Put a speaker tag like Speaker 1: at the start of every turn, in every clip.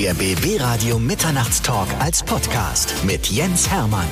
Speaker 1: Der BB Radio Mitternachtstalk als Podcast mit Jens Hermann.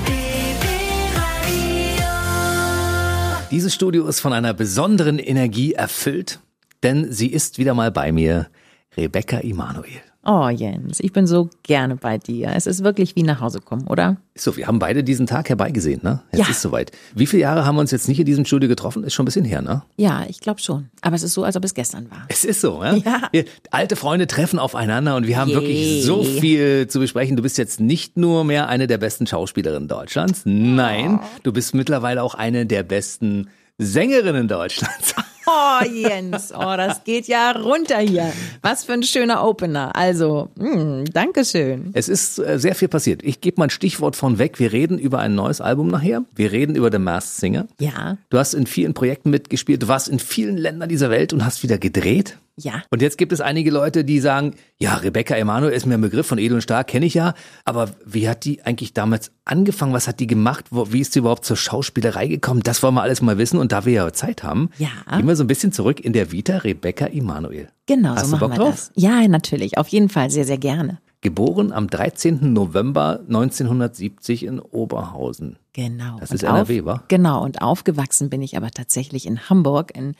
Speaker 2: Dieses Studio ist von einer besonderen Energie erfüllt, denn sie ist wieder mal bei mir, Rebecca Immanuel.
Speaker 3: Oh Jens, ich bin so gerne bei dir. Es ist wirklich wie nach Hause kommen, oder?
Speaker 2: So, wir haben beide diesen Tag herbeigesehen, ne? Jetzt
Speaker 3: Ja.
Speaker 2: ist soweit. Wie viele Jahre haben wir uns jetzt nicht in diesem Studio getroffen? Ist schon ein bisschen her, ne?
Speaker 3: Ja, ich glaube schon. Aber es ist so, als ob es gestern war.
Speaker 2: Es ist so, ne?
Speaker 3: Ja.
Speaker 2: Wir, alte Freunde treffen aufeinander und wir haben
Speaker 3: Je.
Speaker 2: wirklich so viel zu besprechen. Du bist jetzt nicht nur mehr eine der besten Schauspielerinnen Deutschlands. Nein, du bist mittlerweile auch eine der besten Sängerinnen Deutschlands.
Speaker 3: Oh Jens, oh, das geht ja runter hier. Was für ein schöner Opener. Also, mh, Dankeschön.
Speaker 2: Es ist äh, sehr viel passiert. Ich gebe mal ein Stichwort von weg. Wir reden über ein neues Album nachher. Wir reden über The Masked Singer.
Speaker 3: Ja,
Speaker 2: Du hast in vielen Projekten mitgespielt. Du warst in vielen Ländern dieser Welt und hast wieder gedreht.
Speaker 3: Ja.
Speaker 2: Und jetzt gibt es einige Leute, die sagen, ja, Rebecca Emanuel ist mir ein Begriff von Edel und Stark, kenne ich ja. Aber wie hat die eigentlich damals angefangen? Was hat die gemacht? Wo, wie ist sie überhaupt zur Schauspielerei gekommen? Das wollen wir alles mal wissen. Und da wir ja Zeit haben,
Speaker 3: Ja.
Speaker 2: gehen wir so ein bisschen zurück in der Vita Rebecca Emanuel.
Speaker 3: Genau,
Speaker 2: Hast
Speaker 3: so machen
Speaker 2: Bock
Speaker 3: wir
Speaker 2: drauf?
Speaker 3: das. Ja, natürlich. Auf jeden Fall sehr, sehr gerne.
Speaker 2: Geboren am 13. November 1970 in Oberhausen.
Speaker 3: Genau.
Speaker 2: Das
Speaker 3: Und
Speaker 2: ist NRW, wa?
Speaker 3: Genau. Und aufgewachsen bin ich aber tatsächlich in Hamburg, in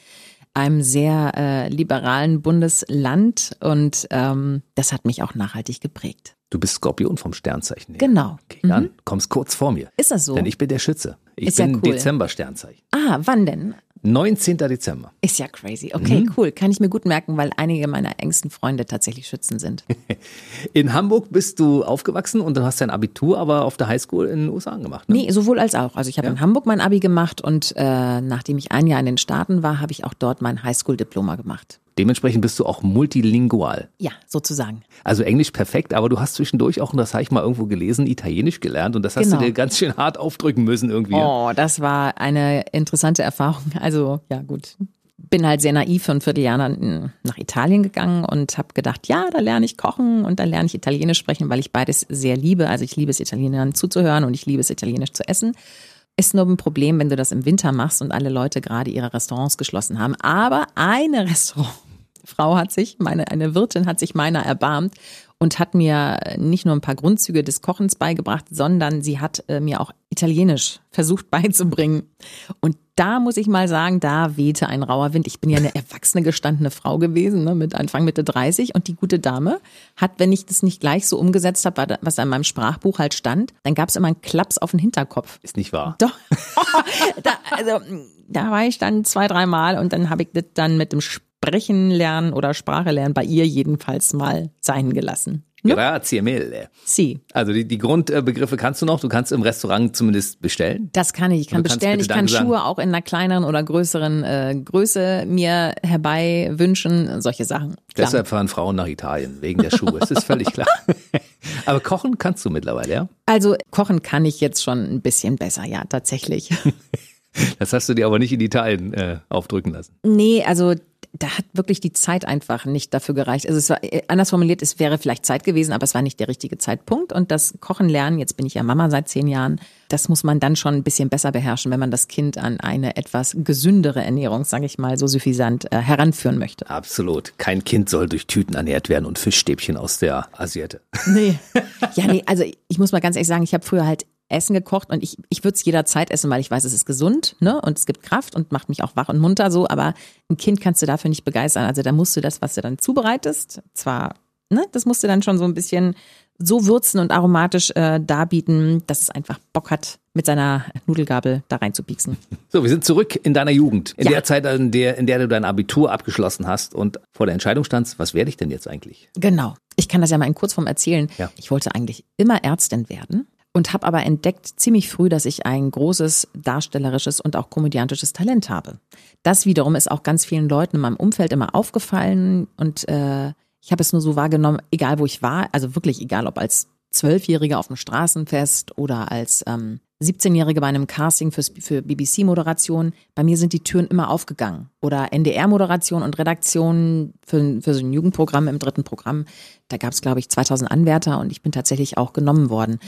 Speaker 3: einem sehr äh, liberalen Bundesland. Und ähm, das hat mich auch nachhaltig geprägt.
Speaker 2: Du bist Skorpion vom Sternzeichen her.
Speaker 3: Genau.
Speaker 2: Okay, dann kommst kurz vor mir.
Speaker 3: Ist das so?
Speaker 2: Denn ich bin der Schütze. Ich
Speaker 3: Ist ja
Speaker 2: bin
Speaker 3: cool.
Speaker 2: Dezember-Sternzeichen.
Speaker 3: Ah, wann denn?
Speaker 2: 19. Dezember.
Speaker 3: Ist ja crazy. Okay,
Speaker 2: Mhm.
Speaker 3: cool. Kann ich mir gut merken, weil einige meiner engsten Freunde tatsächlich Schützen sind.
Speaker 2: In Hamburg bist du aufgewachsen und dann hast dein Abitur aber auf der Highschool in den USA gemacht. Ne?
Speaker 3: Nee, sowohl als auch. Also ich habe in Hamburg mein Abi gemacht und äh, nachdem ich ein Jahr in den Staaten war, habe ich auch dort mein Highschool-Diploma gemacht.
Speaker 2: Dementsprechend bist du auch multilingual.
Speaker 3: Ja, sozusagen.
Speaker 2: Also Englisch perfekt, aber du hast zwischendurch auch, und das habe ich mal irgendwo gelesen, Italienisch gelernt und das hast
Speaker 3: Genau.
Speaker 2: du dir ganz schön hart aufdrücken müssen irgendwie.
Speaker 3: Oh, das war eine interessante Erfahrung. Also ja gut. Bin halt sehr naiv für ein Vierteljahr nach- nach Italien gegangen und habe gedacht, ja, da lerne ich kochen und dann lerne ich Italienisch sprechen, weil ich beides sehr liebe. Also ich liebe es, Italienern zuzuhören und ich liebe es, Italienisch zu essen. Ist nur ein Problem, wenn du das im Winter machst und alle Leute gerade ihre Restaurants geschlossen haben. Aber eine Restaurantfrau hat sich, meine, eine Wirtin hat sich meiner erbarmt und hat mir nicht nur ein paar Grundzüge des Kochens beigebracht, sondern sie hat äh, mir auch Italienisch versucht beizubringen. Und da muss ich mal sagen, da wehte ein rauer Wind. Ich bin ja eine erwachsene, gestandene Frau gewesen, ne, mit Anfang Mitte 30. Und die gute Dame hat, wenn ich das nicht gleich so umgesetzt habe, was in meinem Sprachbuch halt stand, dann gab es immer einen Klaps auf den Hinterkopf.
Speaker 2: Ist nicht wahr?
Speaker 3: Doch. da, also, da war ich dann zwei, dreimal und dann habe ich das dann mit dem Sprechen lernen oder Sprache lernen bei ihr jedenfalls mal sein gelassen.
Speaker 2: Grazie mille.
Speaker 3: Sie.
Speaker 2: Also die, die Grundbegriffe kannst du noch, du kannst im Restaurant zumindest bestellen.
Speaker 3: Das kann ich. Ich kann
Speaker 2: kannst
Speaker 3: bestellen. Ich kann
Speaker 2: Danke sagen.
Speaker 3: Schuhe auch in einer kleineren oder größeren äh, Größe mir herbei wünschen. Solche Sachen. Klar.
Speaker 2: Deshalb fahren Frauen nach Italien, wegen der Schuhe. Es ist völlig klar. Aber kochen kannst du mittlerweile, ja?
Speaker 3: Also kochen kann ich jetzt schon ein bisschen besser, ja, tatsächlich.
Speaker 2: Das hast du dir aber nicht in Italien äh, aufdrücken lassen.
Speaker 3: Nee, also da hat wirklich die Zeit einfach nicht dafür gereicht. Also es war äh, anders formuliert, es wäre vielleicht Zeit gewesen, aber es war nicht der richtige Zeitpunkt. Und das Kochen lernen, jetzt bin ich ja Mama seit zehn Jahren, das muss man dann schon ein bisschen besser beherrschen, wenn man das Kind an eine etwas gesündere Ernährung, sage ich mal, so suffisant äh, heranführen möchte.
Speaker 2: Absolut. Kein Kind soll durch Tüten ernährt werden und Fischstäbchen aus der Asiate.
Speaker 3: Nee. Ja, nee, also ich muss mal ganz ehrlich sagen, ich habe früher halt Essen gekocht und ich, ich würde es jederzeit essen, weil ich weiß, es ist gesund, ne? Und es gibt Kraft und macht mich auch wach und munter so, aber ein Kind kannst du dafür nicht begeistern. Also da musst du das, was du dann zubereitest, zwar, ne, das musst du dann schon so ein bisschen so würzen und aromatisch äh, darbieten, dass es einfach Bock hat, mit seiner Nudelgabel da reinzupieksen.
Speaker 2: So, wir sind zurück in deiner Jugend. In
Speaker 3: Ja.
Speaker 2: der Zeit, in der, in der du dein Abitur abgeschlossen hast und vor der Entscheidung standst, was werde ich denn jetzt eigentlich?
Speaker 3: Genau. Ich kann das ja mal in Kurzform erzählen.
Speaker 2: Ja.
Speaker 3: Ich wollte eigentlich immer Ärztin werden und habe aber entdeckt ziemlich früh, dass ich ein großes darstellerisches und auch komödiantisches Talent habe. Das wiederum ist auch ganz vielen Leuten in meinem Umfeld immer aufgefallen und äh, ich habe es nur so wahrgenommen, egal wo ich war, also wirklich egal, ob als Zwölfjährige auf dem Straßenfest oder als ähm, 17-Jährige bei einem Casting fürs, für BBC-Moderation. Bei mir sind die Türen immer aufgegangen. Oder NDR-Moderation und Redaktion für, für so ein Jugendprogramm im dritten Programm. Da gab es, glaube ich, 2000 Anwärter und ich bin tatsächlich auch genommen worden.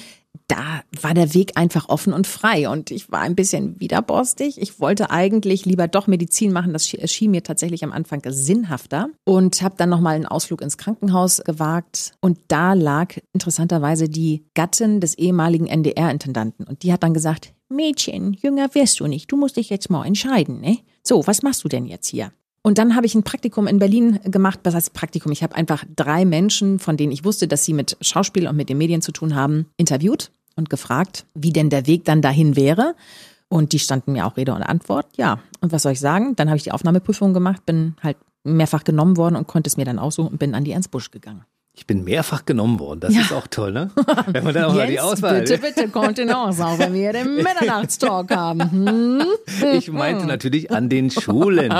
Speaker 3: Da war der Weg einfach offen und frei und ich war ein bisschen widerborstig. Ich wollte eigentlich lieber doch Medizin machen. Das schien mir tatsächlich am Anfang sinnhafter und habe dann nochmal einen Ausflug ins Krankenhaus gewagt und da lag interessanterweise die Gattin des ehemaligen NDR-Intendanten und die hat dann gesagt, Mädchen, jünger wirst du nicht, du musst dich jetzt mal entscheiden, ne? So, was machst du denn jetzt hier? Und dann habe ich ein Praktikum in Berlin gemacht. Was heißt Praktikum? Ich habe einfach drei Menschen, von denen ich wusste, dass sie mit Schauspiel und mit den Medien zu tun haben, interviewt und gefragt, wie denn der Weg dann dahin wäre. Und die standen mir auch Rede und Antwort. Ja, und was soll ich sagen? Dann habe ich die Aufnahmeprüfung gemacht, bin halt mehrfach genommen worden und konnte es mir dann aussuchen und bin an die Ernst Busch gegangen.
Speaker 2: Ich bin mehrfach genommen worden. Das ja. ist auch toll, ne? Wenn man dann auch
Speaker 3: Jens, mal die Auswahl. Bitte, bitte, Kontenance, auch wenn wir den Mitternachtstalk haben. Hm?
Speaker 2: Ich meinte natürlich an den Schulen.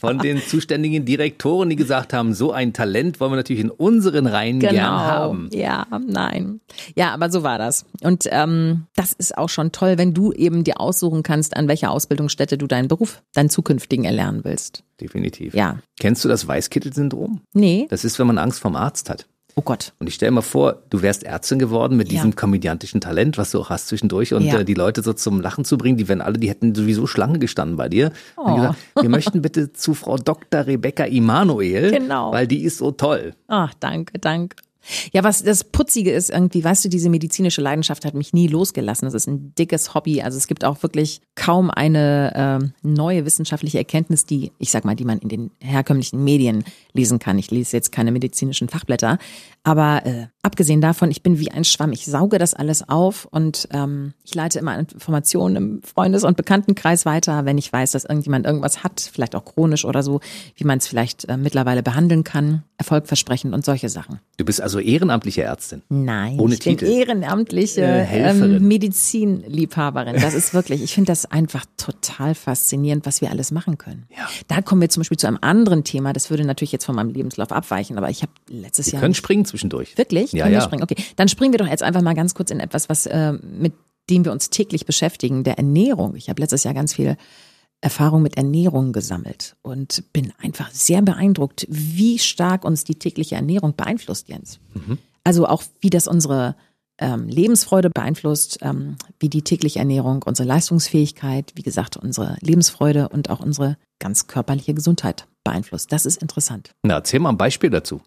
Speaker 2: Von den zuständigen Direktoren, die gesagt haben, so ein Talent wollen wir natürlich in unseren Reihen genau. gern haben.
Speaker 3: Ja, nein. Ja, aber so war das. Und ähm, das ist auch schon toll, wenn du eben dir aussuchen kannst, an welcher Ausbildungsstätte du deinen Beruf, deinen zukünftigen erlernen willst.
Speaker 2: Definitiv.
Speaker 3: Ja.
Speaker 2: Kennst du das Weißkittel-Syndrom?
Speaker 3: Nee.
Speaker 2: Das ist, wenn man Angst vom Arzt hat.
Speaker 3: Oh Gott.
Speaker 2: Und ich stelle mir vor, du wärst Ärztin geworden mit diesem ja. komödiantischen Talent, was du auch hast zwischendurch und ja. äh, die Leute so zum Lachen zu bringen, die wären alle, die hätten sowieso Schlange gestanden bei dir. Oh. Und gesagt, wir möchten bitte zu Frau Dr. Rebecca Immanuel, genau. weil die ist so toll.
Speaker 3: Ach, danke, danke. Ja, was das Putzige ist irgendwie, weißt du, diese medizinische Leidenschaft hat mich nie losgelassen. Das ist ein dickes Hobby. Also es gibt auch wirklich kaum eine äh, neue wissenschaftliche Erkenntnis, die, ich sag mal, die man in den herkömmlichen Medien lesen kann. Ich lese jetzt keine medizinischen Fachblätter, aber äh, abgesehen davon, ich bin wie ein Schwamm. Ich sauge das alles auf und ähm, ich leite immer Informationen im Freundes- und Bekanntenkreis weiter, wenn ich weiß, dass irgendjemand irgendwas hat, vielleicht auch chronisch oder so, wie man es vielleicht äh, mittlerweile behandeln kann, erfolgversprechend und solche Sachen.
Speaker 2: Du bist also ehrenamtliche Ärztin?
Speaker 3: Nein,
Speaker 2: Ohne
Speaker 3: ich
Speaker 2: Titel.
Speaker 3: bin ehrenamtliche äh, ähm, Medizinliebhaberin. Das ist wirklich, ich finde das einfach total faszinierend, was wir alles machen können.
Speaker 2: Ja.
Speaker 3: Da kommen wir zum Beispiel zu einem anderen Thema, das würde natürlich jetzt von meinem Lebenslauf abweichen, aber ich habe letztes
Speaker 2: wir
Speaker 3: Jahr.
Speaker 2: können springen zwischendurch.
Speaker 3: Wirklich?
Speaker 2: Ja,
Speaker 3: können
Speaker 2: ja.
Speaker 3: wir springen? Okay, dann springen wir doch jetzt einfach mal ganz kurz in etwas, was äh, mit dem wir uns täglich beschäftigen, der Ernährung. Ich habe letztes Jahr ganz viel Erfahrung mit Ernährung gesammelt und bin einfach sehr beeindruckt, wie stark uns die tägliche Ernährung beeinflusst, Jens.
Speaker 2: Mhm.
Speaker 3: Also auch wie das unsere ähm, Lebensfreude beeinflusst, ähm, wie die tägliche Ernährung unsere Leistungsfähigkeit, wie gesagt, unsere Lebensfreude und auch unsere ganz körperliche Gesundheit beeinflusst. Das ist interessant.
Speaker 2: Na, erzähl mal ein Beispiel dazu.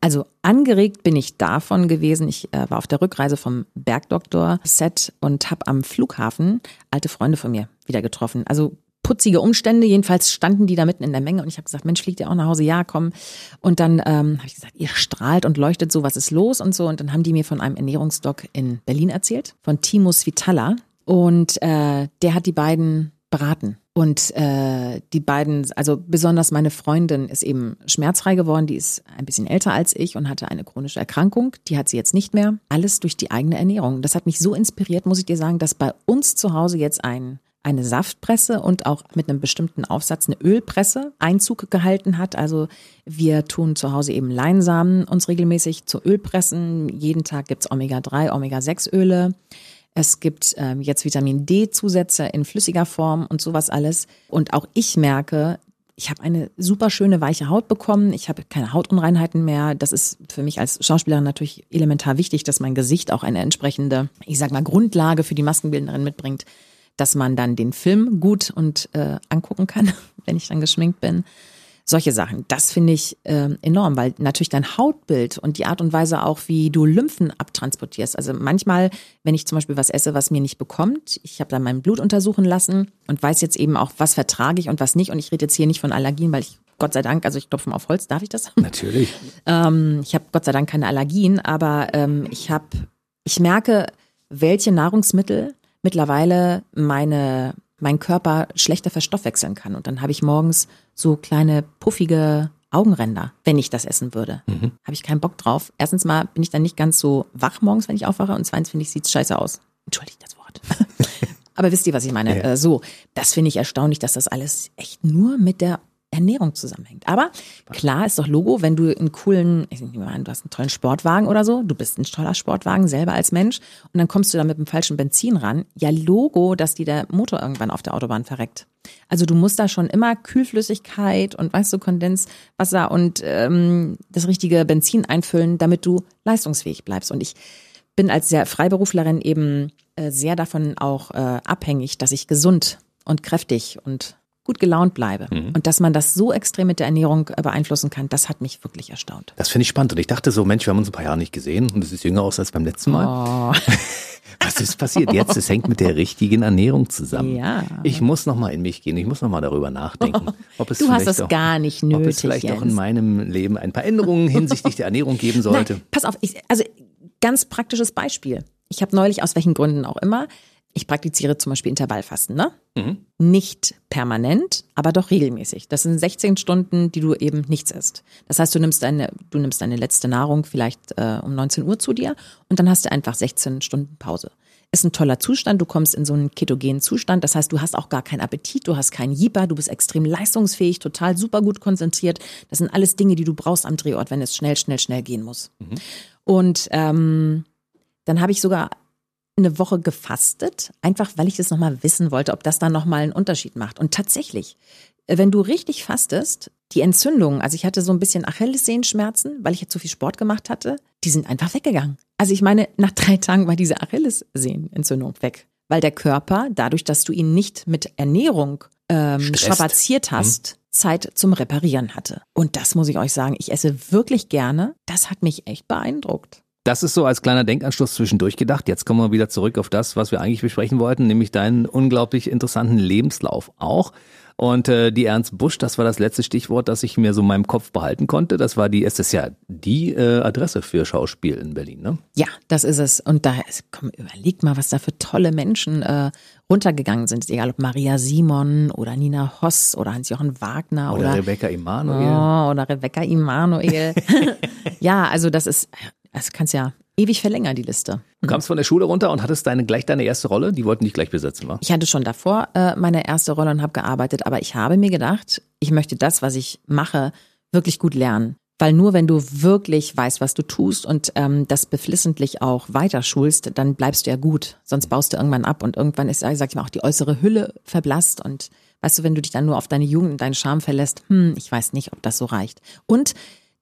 Speaker 3: Also angeregt bin ich davon gewesen. Ich äh, war auf der Rückreise vom Bergdoktor-Set und habe am Flughafen alte Freunde von mir wieder getroffen. Also putzige Umstände. Jedenfalls standen die da mitten in der Menge und ich habe gesagt, Mensch, fliegt ihr auch nach Hause? Ja, komm. Und dann ähm, habe ich gesagt, ihr strahlt und leuchtet so, was ist los und so. Und dann haben die mir von einem Ernährungsdoc in Berlin erzählt, von Timus Vitalla. Und äh, der hat die beiden beraten. Und äh, die beiden, also besonders meine Freundin ist eben schmerzfrei geworden, die ist ein bisschen älter als ich und hatte eine chronische Erkrankung. Die hat sie jetzt nicht mehr. Alles durch die eigene Ernährung. Das hat mich so inspiriert, muss ich dir sagen, dass bei uns zu Hause jetzt ein eine Saftpresse und auch mit einem bestimmten Aufsatz eine Ölpresse Einzug gehalten hat. Also wir tun zu Hause eben Leinsamen uns regelmäßig zu Ölpressen. Jeden Tag gibt's Omega-3, Omega-6-Öle. Es gibt ähm, jetzt Vitamin D-Zusätze in flüssiger Form und sowas alles. Und auch ich merke, ich habe eine super schöne weiche Haut bekommen. Ich habe keine Hautunreinheiten mehr. Das ist für mich als Schauspielerin natürlich elementar wichtig, dass mein Gesicht auch eine entsprechende, ich sag mal, Grundlage für die Maskenbildnerin mitbringt, dass man dann den Film gut und äh, angucken kann, wenn ich dann geschminkt bin. Solche Sachen, das finde ich äh, enorm, weil natürlich dein Hautbild und die Art und Weise auch, wie du Lymphen abtransportierst. Also manchmal, wenn ich zum Beispiel was esse, was mir nicht bekommt, ich habe dann mein Blut untersuchen lassen und weiß jetzt eben auch, was vertrage ich und was nicht. Und ich rede jetzt hier nicht von Allergien, weil ich Gott sei Dank, also ich klopfe mal auf Holz, darf ich das?
Speaker 2: Natürlich.
Speaker 3: ähm, ich habe Gott sei Dank keine Allergien, aber ähm, ich habe, ich merke, welche Nahrungsmittel mittlerweile meine mein Körper schlechter verstoffwechseln kann. Und dann habe ich morgens so kleine puffige Augenränder, wenn ich das essen würde.
Speaker 2: Mhm.
Speaker 3: Habe ich keinen Bock drauf. Erstens mal bin ich dann nicht ganz so wach morgens, wenn ich aufwache. Und zweitens finde ich, sieht's scheiße aus. Entschuldigt das Wort. Aber wisst ihr, was ich meine?
Speaker 2: Ja.
Speaker 3: Äh, so, das finde ich erstaunlich, dass das alles echt nur mit der Ernährung zusammenhängt. Aber klar ist doch Logo, wenn du einen coolen, ich nehme an, du hast einen tollen Sportwagen oder so, du bist ein toller Sportwagen selber als Mensch und dann kommst du da mit dem falschen Benzin ran. Ja, Logo, dass dir der Motor irgendwann auf der Autobahn verreckt. Also du musst da schon immer Kühlflüssigkeit und weißt du Kondenswasser und ähm, das richtige Benzin einfüllen, damit du leistungsfähig bleibst. Und ich bin als sehr Freiberuflerin eben äh, sehr davon auch äh, abhängig, dass ich gesund und kräftig und gut gelaunt bleibe. Mhm. Und dass man das so extrem mit der Ernährung äh, beeinflussen kann, das hat mich wirklich erstaunt.
Speaker 2: Das finde ich spannend. Und ich dachte so, Mensch, wir haben uns ein paar Jahre nicht gesehen und es ist jünger aus als beim letzten Mal. Oh. Was ist passiert jetzt? Es hängt mit der richtigen Ernährung zusammen.
Speaker 3: Ja.
Speaker 2: Ich muss noch mal in mich gehen. Ich muss noch mal darüber nachdenken.
Speaker 3: Ob es du hast das auch, gar nicht nötig. Ob
Speaker 2: es vielleicht Jens. auch in meinem Leben ein paar Änderungen hinsichtlich der Ernährung geben sollte.
Speaker 3: Nein, pass auf, ich, also ganz praktisches Beispiel. Ich habe neulich aus welchen Gründen auch immer ich praktiziere zum Beispiel Intervallfasten, ne? Mhm. Nicht permanent, aber doch regelmäßig. Das sind 16 Stunden, die du eben nichts isst. Das heißt, du nimmst deine, du nimmst deine letzte Nahrung vielleicht äh, um 19 Uhr zu dir und dann hast du einfach 16 Stunden Pause. Ist ein toller Zustand, du kommst in so einen ketogenen Zustand, das heißt, du hast auch gar keinen Appetit, du hast keinen Jipper, du bist extrem leistungsfähig, total super gut konzentriert. Das sind alles Dinge, die du brauchst am Drehort, wenn es schnell, schnell, schnell gehen muss. Mhm. Und ähm, dann habe ich sogar eine Woche gefastet, einfach weil ich das nochmal wissen wollte, ob das dann nochmal einen Unterschied macht. Und tatsächlich, wenn du richtig fastest, die Entzündungen, also ich hatte so ein bisschen Achillessehenschmerzen, weil ich jetzt zu viel Sport gemacht hatte, die sind einfach weggegangen. Also ich meine, nach drei Tagen war diese Achillessehnenentzündung weg, weil der Körper, dadurch, dass du ihn nicht mit Ernährung ähm, strapaziert mhm. hast, hm. Zeit zum Reparieren hatte. Und das muss ich euch sagen, ich esse wirklich gerne. Das hat mich echt beeindruckt.
Speaker 2: Das ist so als kleiner Denkanschluss zwischendurch gedacht. Jetzt kommen wir wieder zurück auf das, was wir eigentlich besprechen wollten, nämlich deinen unglaublich interessanten Lebenslauf auch. Und äh, die Ernst Busch, das war das letzte Stichwort, das ich mir so in meinem Kopf behalten konnte. Das war die, es ist ja die äh, Adresse für Schauspiel in Berlin, ne?
Speaker 3: Ja, das ist es. Und da, komm, überleg mal, was da für tolle Menschen äh, runtergegangen sind. Egal ob Maria Simon oder Nina Hoss oder Hans-Jochen Wagner
Speaker 2: oder,
Speaker 3: oder
Speaker 2: Rebecca Emanuel.
Speaker 3: Oh, oder Rebecca Emanuel. ja, also das ist das kannst ja ewig verlängern, die Liste.
Speaker 2: Du kamst von der Schule runter und hattest deine, gleich deine erste Rolle? Die wollten dich gleich besetzen, wa?
Speaker 3: Ich hatte schon davor äh, meine erste Rolle und habe gearbeitet, aber ich habe mir gedacht, ich möchte das, was ich mache, wirklich gut lernen. Weil nur wenn du wirklich weißt, was du tust und ähm, das beflissentlich auch weiterschulst, dann bleibst du ja gut. Sonst baust du irgendwann ab und irgendwann ist, sag ich mal, auch die äußere Hülle verblasst und weißt du, wenn du dich dann nur auf deine Jugend und deinen Charme verlässt, hm, ich weiß nicht, ob das so reicht. Und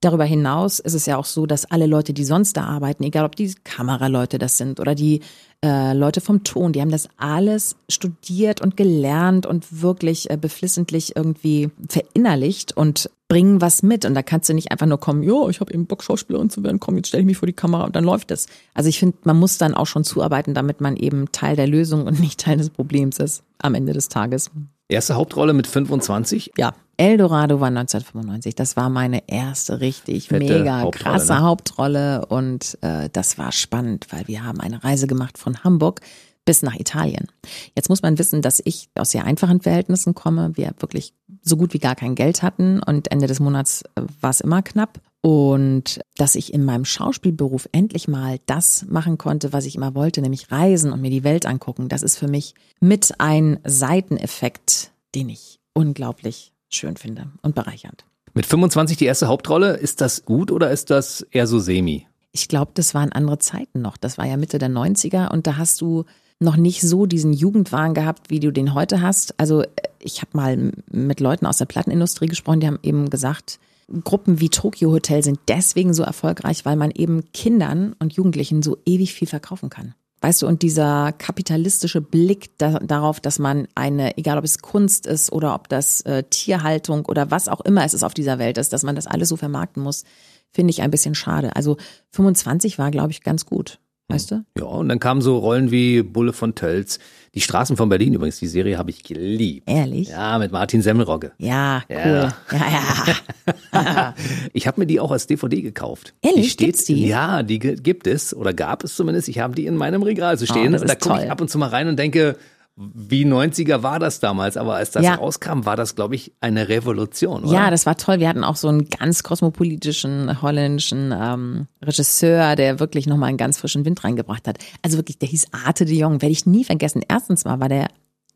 Speaker 3: Darüber hinaus ist es ja auch so, dass alle Leute, die sonst da arbeiten, egal ob die Kameraleute das sind oder die äh, Leute vom Ton, die haben das alles studiert und gelernt und wirklich äh, beflissentlich irgendwie verinnerlicht und bringen was mit. Und da kannst du nicht einfach nur kommen, ja, ich habe eben Bock, Schauspielerin zu werden, komm, jetzt stelle ich mich vor die Kamera und dann läuft es. Also ich finde, man muss dann auch schon zuarbeiten, damit man eben Teil der Lösung und nicht Teil des Problems ist am Ende des Tages.
Speaker 2: Erste Hauptrolle mit 25?
Speaker 3: Ja, Eldorado war 1995. Das war meine erste richtig Fette mega Hauptrolle, krasse ne? Hauptrolle und äh, das war spannend, weil wir haben eine Reise gemacht von Hamburg bis nach Italien. Jetzt muss man wissen, dass ich aus sehr einfachen Verhältnissen komme. Wir wirklich so gut wie gar kein Geld hatten und Ende des Monats äh, war es immer knapp. Und dass ich in meinem Schauspielberuf endlich mal das machen konnte, was ich immer wollte, nämlich reisen und mir die Welt angucken, das ist für mich mit ein Seiteneffekt, den ich unglaublich schön finde und bereichernd.
Speaker 2: Mit 25 die erste Hauptrolle, ist das gut oder ist das eher so semi?
Speaker 3: Ich glaube, das waren andere Zeiten noch. Das war ja Mitte der 90er und da hast du noch nicht so diesen Jugendwahn gehabt, wie du den heute hast. Also äh, ich habe mal mit Leuten aus der Plattenindustrie gesprochen, die haben eben gesagt, Gruppen wie Tokyo Hotel sind deswegen so erfolgreich, weil man eben Kindern und Jugendlichen so ewig viel verkaufen kann. Weißt du, und dieser kapitalistische Blick da, darauf, dass man eine, egal ob es Kunst ist oder ob das äh, Tierhaltung oder was auch immer es ist auf dieser Welt ist, dass man das alles so vermarkten muss, finde ich ein bisschen schade. Also 25 war, glaube ich, ganz gut. Weißt du?
Speaker 2: Ja, und dann kamen so Rollen wie Bulle von Tölz. Die Straßen von Berlin übrigens, die Serie habe ich geliebt.
Speaker 3: Ehrlich?
Speaker 2: Ja, mit Martin Semmelrogge.
Speaker 3: Ja, cool. Ja, ja.
Speaker 2: ja. ich habe mir die auch als DVD gekauft.
Speaker 3: Ehrlich?
Speaker 2: Die steht,
Speaker 3: Gibt's die?
Speaker 2: Ja, die gibt es oder gab es zumindest. Ich habe die in meinem Regal zu stehen.
Speaker 3: Oh,
Speaker 2: da gucke ich ab und zu mal rein und denke, wie 90er war das damals, aber als das ja. rauskam, war das, glaube ich, eine Revolution, oder?
Speaker 3: Ja, das war toll. Wir hatten auch so einen ganz kosmopolitischen holländischen ähm, Regisseur, der wirklich nochmal einen ganz frischen Wind reingebracht hat. Also wirklich, der hieß Arte de Jong, werde ich nie vergessen. Erstens mal war der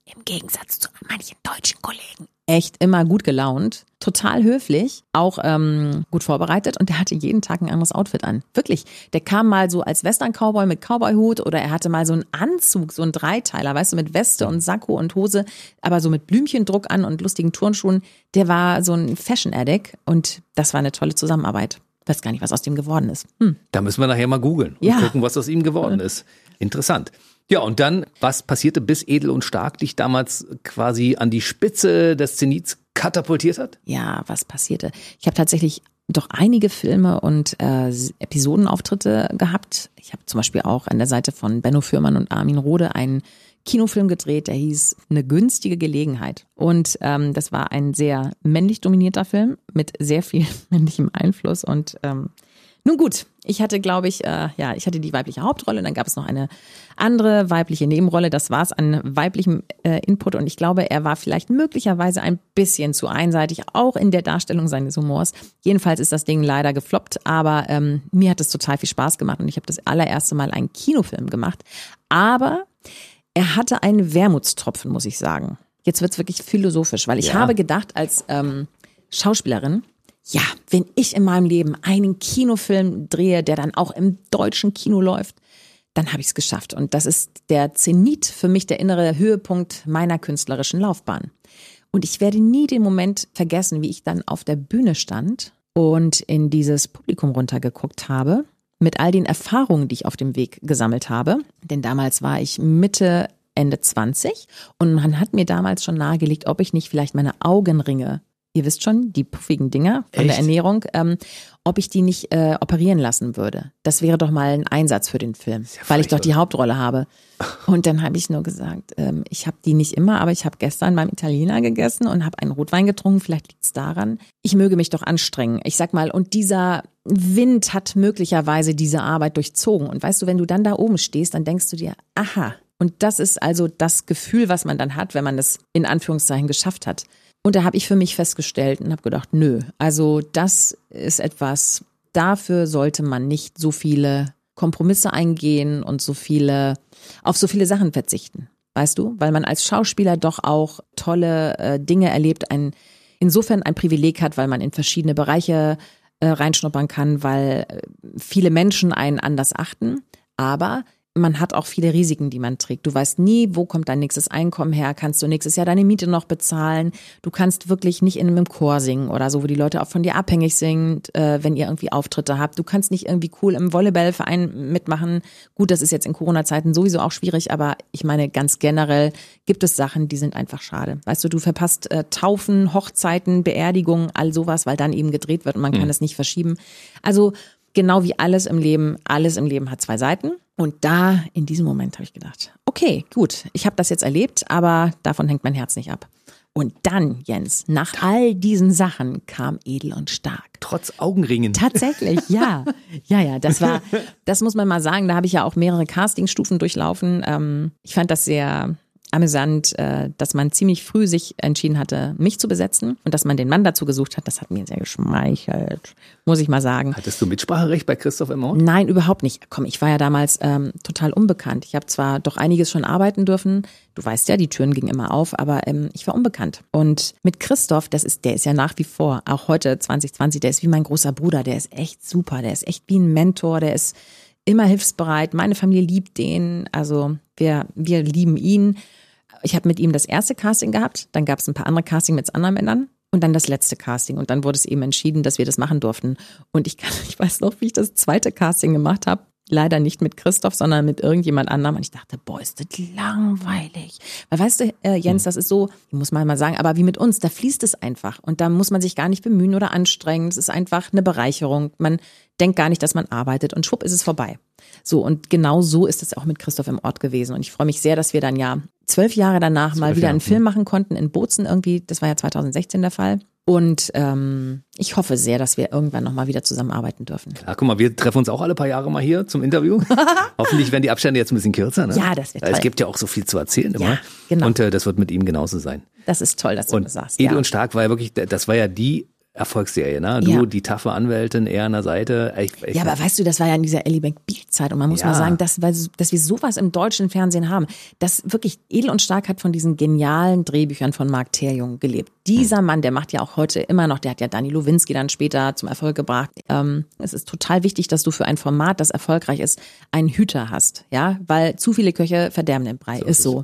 Speaker 3: im Gegensatz zu manchen deutschen Kollegen echt immer gut gelaunt, total höflich, auch ähm, gut vorbereitet und der hatte jeden Tag ein anderes Outfit an. Wirklich. Der kam mal so als Western-Cowboy mit Cowboy-Hut oder er hatte mal so einen Anzug, so einen Dreiteiler, weißt du, mit Weste und Sakko und Hose, aber so mit Blümchendruck an und lustigen Turnschuhen. Der war so ein Fashion-Addict und das war eine tolle Zusammenarbeit. Weiß gar nicht, was aus dem geworden ist. Hm.
Speaker 2: Da müssen wir nachher mal googeln und
Speaker 3: Ja.
Speaker 2: gucken, was aus ihm geworden ist. Interessant. Ja, und dann, was passierte, bis Edel und Stark dich damals quasi an die Spitze des Zenits katapultiert hat?
Speaker 3: ja, was passierte? Ich habe tatsächlich doch einige Filme und äh, Episodenauftritte gehabt. Ich habe zum Beispiel auch an der Seite von Benno Fürmann und Armin Rohde einen Kinofilm gedreht, der hieß Eine günstige Gelegenheit. Und ähm, das war ein sehr männlich dominierter Film mit sehr viel männlichem Einfluss. Und ähm, nun gut, ich hatte, glaube ich, äh, ja, ich hatte die weibliche Hauptrolle, dann gab es noch eine andere weibliche Nebenrolle. Das war es an weiblichem äh, Input und ich glaube, er war vielleicht möglicherweise ein bisschen zu einseitig, auch in der Darstellung seines Humors. Jedenfalls ist das Ding leider gefloppt, aber ähm, mir hat es total viel Spaß gemacht und ich habe das allererste Mal einen Kinofilm gemacht. Aber er hatte einen Wermutstropfen, muss ich sagen. Jetzt wird's wirklich philosophisch, weil ich
Speaker 2: Ja.
Speaker 3: habe gedacht als ähm, Schauspielerin, ja, wenn ich in meinem Leben einen Kinofilm drehe, der dann auch im deutschen Kino läuft, dann habe ich es geschafft. Und das ist der Zenit für mich, der innere Höhepunkt meiner künstlerischen Laufbahn. Und ich werde nie den Moment vergessen, wie ich dann auf der Bühne stand und in dieses Publikum runtergeguckt habe, mit all den Erfahrungen, die ich auf dem Weg gesammelt habe. Denn damals war ich Mitte, Ende 20 und man hat mir damals schon nahegelegt, ob ich nicht vielleicht meine Augenringe, ihr wisst schon, die puffigen Dinger von der
Speaker 2: Echt?
Speaker 3: Ernährung, ähm, ob ich die nicht äh, operieren lassen würde. Das wäre doch mal ein Einsatz für den Film,
Speaker 2: ja
Speaker 3: weil ich doch die Hauptrolle habe. Und dann habe ich nur gesagt, ähm, ich habe die nicht immer, aber ich habe gestern beim Italiener gegessen und habe einen Rotwein getrunken. Vielleicht liegt's daran. Ich möge mich doch anstrengen. Ich sag mal, und dieser Wind hat möglicherweise diese Arbeit durchzogen. Und weißt du, wenn du dann da oben stehst, dann denkst du dir, aha. Und das ist also das Gefühl, was man dann hat, wenn man es in Anführungszeichen geschafft hat. Und da habe ich für mich festgestellt und habe gedacht, nö, also das ist etwas, dafür sollte man nicht so viele Kompromisse eingehen und so viele, auf so viele Sachen verzichten. Weißt du? Weil man als Schauspieler doch auch tolle äh, Dinge erlebt, ein, insofern ein Privileg hat, weil man in verschiedene Bereiche äh, reinschnuppern kann, weil äh, viele Menschen einen anders achten. Aber man hat auch viele Risiken, die man trägt. Du weißt nie, wo kommt dein nächstes Einkommen her, kannst du nächstes Jahr deine Miete noch bezahlen. Du kannst wirklich nicht in einem Chor singen oder so, wo die Leute auch von dir abhängig sind, äh, wenn ihr irgendwie Auftritte habt. Du kannst nicht irgendwie cool im Volleyballverein mitmachen. Gut, das ist jetzt in Corona-Zeiten sowieso auch schwierig, aber ich meine, ganz generell gibt es Sachen, die sind einfach schade. Weißt du, du verpasst äh, Taufen, Hochzeiten, Beerdigungen, all sowas, weil dann eben gedreht wird und man kann es nicht verschieben. Also genau wie alles im Leben, alles im Leben hat zwei Seiten. Und da, in diesem Moment, habe ich gedacht, okay, gut, ich habe das jetzt erlebt, aber davon hängt mein Herz nicht ab. Und dann, Jens, nach all diesen Sachen kam edel und stark.
Speaker 2: Trotz Augenringen.
Speaker 3: Tatsächlich, ja. Ja, ja, das war, das muss man mal sagen, da habe ich ja auch mehrere Castingstufen durchlaufen. Ähm, ich fand das sehr amüsant, äh, dass man ziemlich früh sich entschieden hatte, mich zu besetzen und dass man den Mann dazu gesucht hat. Das hat mir sehr geschmeichelt, muss ich mal sagen.
Speaker 2: Hattest du Mitspracherecht bei Christoph Emmort?
Speaker 3: Nein, überhaupt nicht. Komm, ich war ja damals ähm, total unbekannt. Ich habe zwar doch einiges schon arbeiten dürfen. Du weißt ja, die Türen gingen immer auf, aber ähm, ich war unbekannt. Und mit Christoph, das ist, der ist ja nach wie vor, auch heute 2020, der ist wie mein großer Bruder. Der ist echt super. Der ist echt wie ein Mentor. Der ist immer hilfsbereit. Meine Familie liebt den. Also wir, wir lieben ihn. Ich habe mit ihm das erste Casting gehabt. Dann gab es ein paar andere Casting mit anderen Männern. Und dann das letzte Casting. Und dann wurde es eben entschieden, dass wir das machen durften. Und ich kann, ich weiß noch, wie ich das zweite Casting gemacht habe. Leider nicht mit Christoph, sondern mit irgendjemand anderem. Und ich dachte, boah, ist das langweilig. Weil weißt du, äh, Jens, das ist so, ich muss mal mal sagen, aber wie mit uns, da fließt es einfach. Und da muss man sich gar nicht bemühen oder anstrengen. Es ist einfach eine Bereicherung. Man denkt gar nicht, dass man arbeitet und schwupp ist es vorbei. So, und genau so ist es auch mit Christoph im Ort gewesen. Und ich freue mich sehr, dass wir dann ja zwölf Jahre danach mal wieder
Speaker 2: Jahre,
Speaker 3: einen Film machen konnten in Bozen irgendwie. Das war ja 2016 der Fall. Und ähm, ich hoffe sehr, dass wir irgendwann nochmal wieder zusammenarbeiten dürfen.
Speaker 2: Ja, guck mal, wir treffen uns auch alle paar Jahre mal hier zum Interview. Hoffentlich werden die Abstände jetzt ein bisschen kürzer. Ne?
Speaker 3: Ja, das wird
Speaker 2: Weil Es
Speaker 3: toll.
Speaker 2: gibt ja auch so viel zu erzählen immer.
Speaker 3: Ja, genau.
Speaker 2: Und äh, das wird mit ihm genauso sein.
Speaker 3: Das ist toll, dass du
Speaker 2: Und
Speaker 3: das sagst.
Speaker 2: Edel
Speaker 3: ja.
Speaker 2: und Stark war ja wirklich, das war ja die Erfolgsserie, ne? Du,
Speaker 3: Ja.
Speaker 2: die taffe Anwältin, er an der Seite. Ich, ich,
Speaker 3: Ja, aber weißt du, das war ja in dieser Ellie Bank Bild-Zeit und man muss
Speaker 2: Ja.
Speaker 3: mal sagen, dass, dass wir sowas im deutschen Fernsehen haben. Das wirklich Edel und Stark hat von diesen genialen Drehbüchern von Marc Terjung gelebt. Dieser Mann, der macht ja auch heute immer noch, der hat ja Dani Lowinski dann später zum Erfolg gebracht. Ähm, es ist total wichtig, dass du für ein Format, das erfolgreich ist, einen Hüter hast, ja, weil zu viele Köche verderben den Brei, ist so.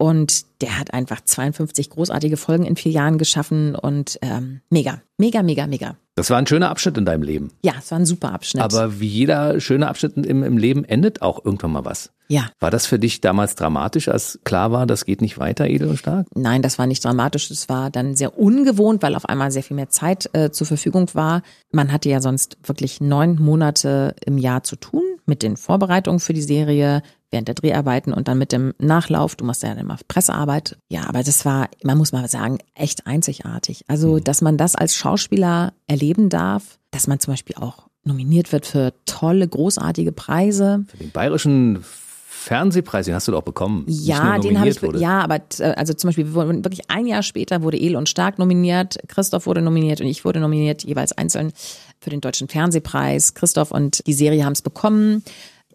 Speaker 3: Und der hat einfach 52 großartige Folgen in vier Jahren geschaffen und ähm, mega, mega, mega, mega.
Speaker 2: das war ein schöner Abschnitt in deinem Leben.
Speaker 3: Ja, es war ein super Abschnitt.
Speaker 2: Aber wie jeder schöne Abschnitt im, im Leben endet auch irgendwann mal was.
Speaker 3: ja.
Speaker 2: War das für dich damals dramatisch, als klar war, das geht nicht weiter, edel und stark?
Speaker 3: Nein, das war nicht dramatisch. Es war dann sehr ungewohnt, weil auf einmal sehr viel mehr Zeit äh, zur Verfügung war. Man hatte ja sonst wirklich neun Monate im Jahr zu tun mit den Vorbereitungen für die Serie, während der Dreharbeiten und dann mit dem Nachlauf. Du machst ja dann immer Pressearbeit. Ja, aber das war, man muss mal sagen, echt einzigartig. Also, dass man das als Schauspieler erleben darf, dass man zum Beispiel auch nominiert wird für tolle, großartige Preise.
Speaker 2: Für den bayerischen Fernsehpreis, den hast du doch bekommen.
Speaker 3: Ja, den habe ich,
Speaker 2: wurde.
Speaker 3: ja, aber t- also zum Beispiel, wir wurden wirklich ein Jahr später wurde El und Stark nominiert, Christoph wurde nominiert und ich wurde nominiert, jeweils einzeln für den Deutschen Fernsehpreis. Christoph und die Serie haben es bekommen.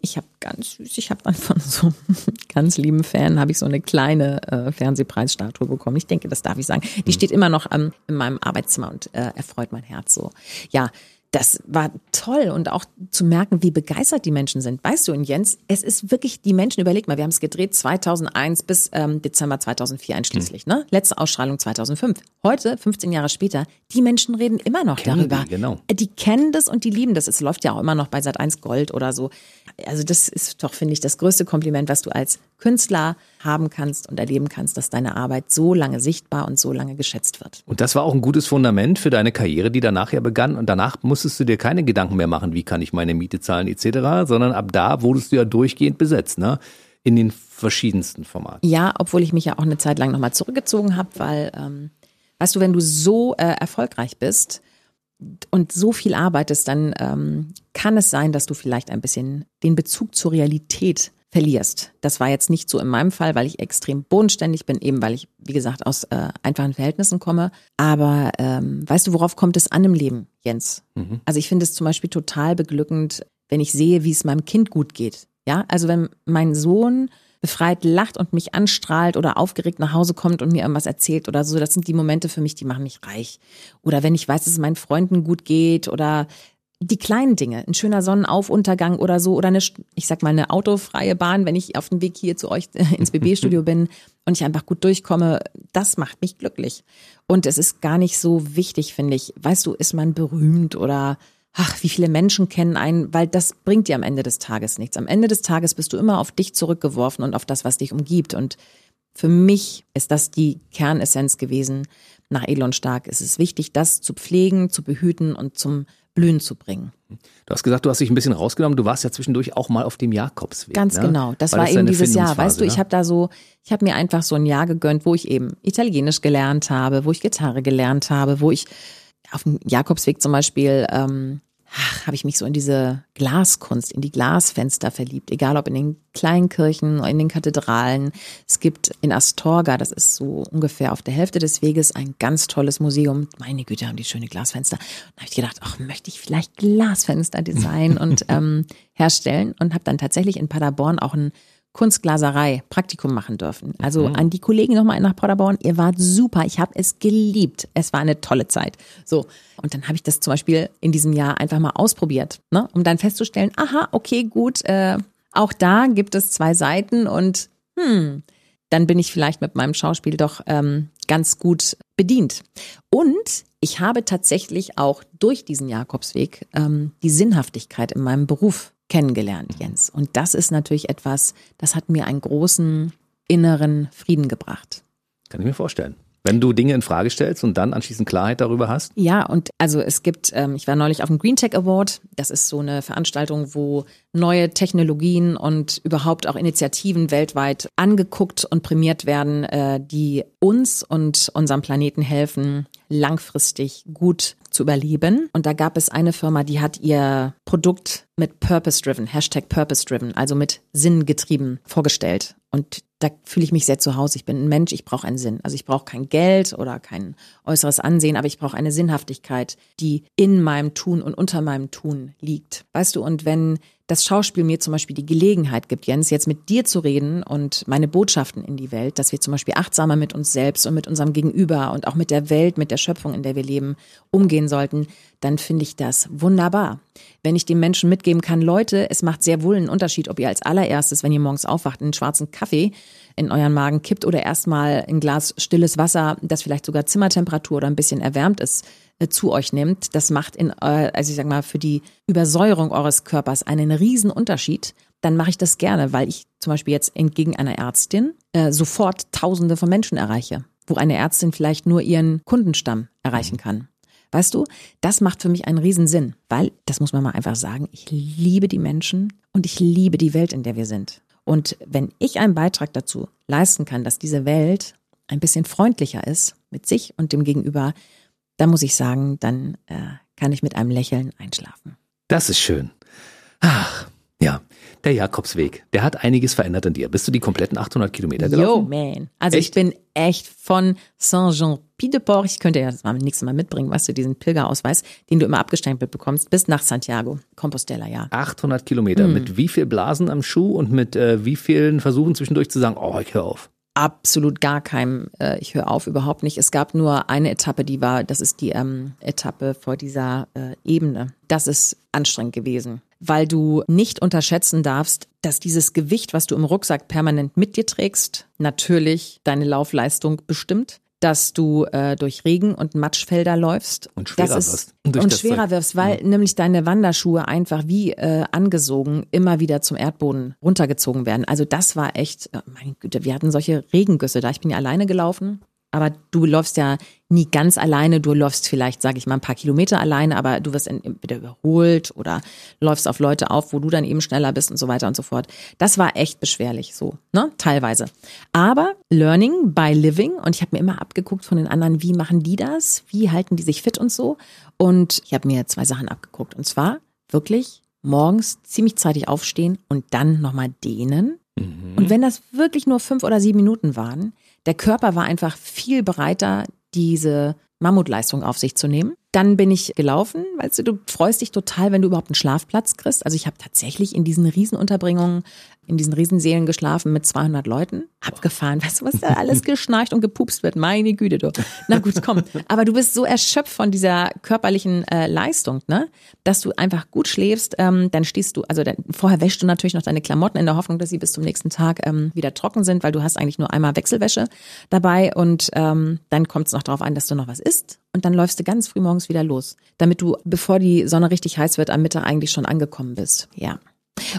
Speaker 3: Ich habe ganz süß, ich habe dann von so einem ganz lieben Fan, habe ich so eine kleine äh, Fernsehpreisstatue bekommen. Ich denke, das darf ich sagen. Die steht immer noch ähm, in meinem Arbeitszimmer und äh, erfreut mein Herz so. Ja, das war toll und auch zu merken, wie begeistert die Menschen sind. Weißt du, und Jens, es ist wirklich, die Menschen, überleg mal, wir haben es gedreht 2001 bis ähm, Dezember 2004 einschließlich, ne? Letzte Ausstrahlung 2005. Heute, 15 Jahre später, die Menschen reden immer noch
Speaker 2: Kennen
Speaker 3: darüber.
Speaker 2: die, genau.
Speaker 3: Die kennen das und die lieben das. Es läuft ja auch immer noch bei Sat1 Gold oder so. Also das ist doch, finde ich, das größte Kompliment, was du als Künstler haben kannst und erleben kannst, dass deine Arbeit so lange sichtbar und so lange geschätzt wird.
Speaker 2: Und das war auch ein gutes Fundament für deine Karriere, die danach ja begann. Und danach musstest du dir keine Gedanken mehr machen, wie kann ich meine Miete zahlen etc., sondern ab da wurdest du ja durchgehend besetzt, ne? In den verschiedensten Formaten.
Speaker 3: Ja, obwohl ich mich ja auch eine Zeit lang nochmal zurückgezogen habe, weil, ähm, weißt du, wenn du so äh, erfolgreich bist und so viel arbeitest, dann ähm, kann es sein, dass du vielleicht ein bisschen den Bezug zur Realität verlierst. Das war jetzt nicht so in meinem Fall, weil ich extrem bodenständig bin, eben weil ich, wie gesagt, aus äh, einfachen Verhältnissen komme. Aber ähm, weißt du, worauf kommt es an im Leben, Jens? Also ich finde es zum Beispiel total beglückend, wenn ich sehe, wie es meinem Kind gut geht. Ja, also wenn mein Sohn befreit lacht und mich anstrahlt oder aufgeregt nach Hause kommt und mir irgendwas erzählt oder so, das sind die Momente für mich, die machen mich reich. Oder wenn ich weiß, dass es meinen Freunden gut geht oder die kleinen Dinge, ein schöner Sonnenaufuntergang oder so oder eine, ich sag mal, eine autofreie Bahn, wenn ich auf dem Weg hier zu euch ins BB-Studio bin und ich einfach gut durchkomme, das macht mich glücklich. Und es ist gar nicht so wichtig, finde ich. Weißt du, ist man berühmt oder ach, wie viele Menschen kennen einen, weil das bringt dir am Ende des Tages nichts. Am Ende des Tages bist du immer auf dich zurückgeworfen und auf das, was dich umgibt. Und für mich ist das die Kernessenz gewesen. Nach Elon Stark ist es wichtig, das zu pflegen, zu behüten und zum Blühen zu bringen.
Speaker 2: Du hast gesagt, du hast dich ein bisschen rausgenommen. Du warst ja zwischendurch auch mal auf dem Jakobsweg.
Speaker 3: Ganz
Speaker 2: ne?
Speaker 3: genau. Das war,
Speaker 2: das
Speaker 3: eben dieses Jahr. Weißt du, ich
Speaker 2: ne?
Speaker 3: habe da so, ich habe mir einfach so ein Jahr gegönnt, wo ich eben Italienisch gelernt habe, wo ich Gitarre gelernt habe, wo ich auf dem Jakobsweg zum Beispiel ähm, habe ich mich so in diese Glaskunst, in die Glasfenster verliebt, egal ob in den kleinen Kirchen, in den Kathedralen. Es gibt in Astorga, das ist so ungefähr auf der Hälfte des Weges, ein ganz tolles Museum. Meine Güte, haben die schöne Glasfenster. Da habe ich gedacht, ach, möchte ich vielleicht Glasfenster designen und ähm, herstellen und habe dann tatsächlich in Paderborn auch ein Kunstglaserei Praktikum machen dürfen. Also an die Kollegen nochmal nach Paderborn, ihr wart super, ich habe es geliebt. Es war eine tolle Zeit. So, und dann habe ich das zum Beispiel in diesem Jahr einfach mal ausprobiert, ne? um dann festzustellen, aha, okay, gut, äh, auch da gibt es zwei Seiten und hm, dann bin ich vielleicht mit meinem Schauspiel doch ähm, ganz gut bedient. Und ich habe tatsächlich auch durch diesen Jakobsweg ähm, die Sinnhaftigkeit in meinem Beruf kennengelernt, Jens. Und das ist natürlich etwas, das hat mir einen großen inneren Frieden gebracht.
Speaker 2: Kann ich mir vorstellen. Wenn du Dinge in Frage stellst und dann anschließend Klarheit darüber hast.
Speaker 3: Ja, und also es gibt, ähm, ich war neulich auf dem Green Tech Award. Das ist so eine Veranstaltung, wo neue Technologien und überhaupt auch Initiativen weltweit angeguckt und prämiert werden, äh, die uns und unserem Planeten helfen, langfristig gut zu überleben. Und da gab es eine Firma, die hat ihr Produkt mit Purpose Driven, Hashtag Purpose Driven, also mit Sinn getrieben vorgestellt. Und da fühle ich mich sehr zu Hause. Ich bin ein Mensch, ich brauche einen Sinn. Also ich brauche kein Geld oder kein äußeres Ansehen, aber ich brauche eine Sinnhaftigkeit, die in meinem Tun und unter meinem Tun liegt. Weißt du, und wenn das Schauspiel mir zum Beispiel die Gelegenheit gibt, Jens, jetzt mit dir zu reden und meine Botschaften in die Welt, dass wir zum Beispiel achtsamer mit uns selbst und mit unserem Gegenüber und auch mit der Welt, mit der Schöpfung, in der wir leben, umgehen sollten, dann finde ich das wunderbar. Wenn ich den Menschen mitgeben kann, Leute, es macht sehr wohl einen Unterschied, ob ihr als allererstes, wenn ihr morgens aufwacht, einen schwarzen Kaffee in euren Magen kippt oder erstmal ein Glas stilles Wasser, das vielleicht sogar Zimmertemperatur oder ein bisschen erwärmt ist, äh, zu euch nimmt. Das macht in, äh, also ich sag mal, für die Übersäuerung eures Körpers einen riesen Unterschied. Dann mache ich das gerne, weil ich zum Beispiel jetzt entgegen einer Ärztin äh, sofort Tausende von Menschen erreiche, wo eine Ärztin vielleicht nur ihren Kundenstamm erreichen kann. Weißt du, das macht für mich einen Riesensinn, weil, das muss man mal einfach sagen, ich liebe die Menschen und ich liebe die Welt, in der wir sind. Und wenn ich einen Beitrag dazu leisten kann, dass diese Welt ein bisschen freundlicher ist mit sich und dem Gegenüber, dann muss ich sagen, dann äh, kann ich mit einem Lächeln einschlafen.
Speaker 2: Das ist schön. Ach, ja. Der Jakobsweg, der hat einiges verändert an dir. Bist du die kompletten 800 Kilometer gelaufen?
Speaker 3: Yo, man. Also echt? ich bin echt von Saint-Jean-Pied-de-Port, ich könnte ja das mal nächstes Mal mitbringen, was du diesen Pilgerausweis, den du immer abgestempelt bekommst, bis nach Santiago, Compostela, ja.
Speaker 2: 800 Kilometer. Mhm. Mit wie viel Blasen am Schuh und mit äh, wie vielen Versuchen zwischendurch zu sagen, oh, ich höre auf?
Speaker 3: absolut gar keinem, äh, ich höre auf, überhaupt nicht. Es gab nur eine Etappe, die war, das ist die ähm, Etappe vor dieser äh, Ebene. Das ist anstrengend gewesen, weil du nicht unterschätzen darfst, dass dieses Gewicht, was du im Rucksack permanent mit dir trägst, natürlich deine Laufleistung bestimmt dass du äh, durch Regen und Matschfelder läufst.
Speaker 2: Und schwerer
Speaker 3: ist, wirst. Und, und schwerer wirst, weil ja. nämlich deine Wanderschuhe einfach wie äh, angesogen immer wieder zum Erdboden runtergezogen werden. Also das war echt, oh mein Güte, wir hatten solche Regengüsse da. Ich bin ja alleine gelaufen aber du läufst ja nie ganz alleine. Du läufst vielleicht, sage ich mal, ein paar Kilometer alleine, aber du wirst entweder überholt oder läufst auf Leute auf, wo du dann eben schneller bist und so weiter und so fort. Das war echt beschwerlich, so, ne, teilweise. Aber Learning by Living und ich habe mir immer abgeguckt von den anderen, wie machen die das? Wie halten die sich fit und so? Und ich habe mir zwei Sachen abgeguckt und zwar wirklich morgens ziemlich zeitig aufstehen und dann nochmal dehnen. Mhm. Und wenn das wirklich nur fünf oder sieben Minuten waren, der Körper war einfach viel bereiter, diese Mammutleistung auf sich zu nehmen. Dann bin ich gelaufen, weißt du, du freust dich total, wenn du überhaupt einen Schlafplatz kriegst. Also ich habe tatsächlich in diesen Riesenunterbringungen in diesen Riesenseelen geschlafen mit 200 Leuten. Abgefahren. Weißt du, was da alles geschnarcht und gepupst wird? Meine Güte, du. Na gut, komm. Aber du bist so erschöpft von dieser körperlichen äh, Leistung, ne? Dass du einfach gut schläfst. Ähm, dann stehst du, also dann, vorher wäschst du natürlich noch deine Klamotten in der Hoffnung, dass sie bis zum nächsten Tag ähm, wieder trocken sind, weil du hast eigentlich nur einmal Wechselwäsche dabei und ähm, dann kommt es noch darauf an, dass du noch was isst und dann läufst du ganz früh morgens wieder los, damit du, bevor die Sonne richtig heiß wird, am Mittag eigentlich schon angekommen bist. Ja.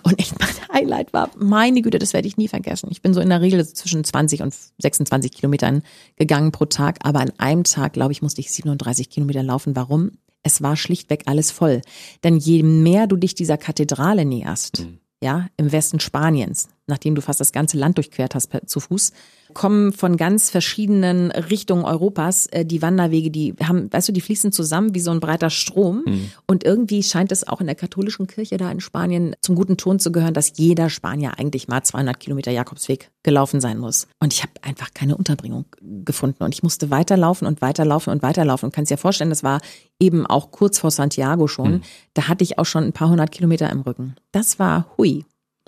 Speaker 3: Und echt mein Highlight war, meine Güte, das werde ich nie vergessen. Ich bin so in der Regel zwischen 20 und 26 Kilometern gegangen pro Tag, aber an einem Tag, glaube ich, musste ich 37 Kilometer laufen. Warum? Es war schlichtweg alles voll. Denn je mehr du dich dieser Kathedrale näherst, mhm. ja, im Westen Spaniens, nachdem du fast das ganze Land durchquert hast zu Fuß, kommen von ganz verschiedenen Richtungen Europas äh, die Wanderwege, die haben, weißt du, die fließen zusammen wie so ein breiter Strom. Mhm. Und irgendwie scheint es auch in der katholischen Kirche da in Spanien zum guten Ton zu gehören, dass jeder Spanier eigentlich mal 200 Kilometer Jakobsweg gelaufen sein muss. Und ich habe einfach keine Unterbringung gefunden. Und ich musste weiterlaufen und weiterlaufen und weiterlaufen. Und kannst dir vorstellen, das war eben auch kurz vor Santiago schon. Mhm. Da hatte ich auch schon ein paar hundert Kilometer im Rücken. Das war hui.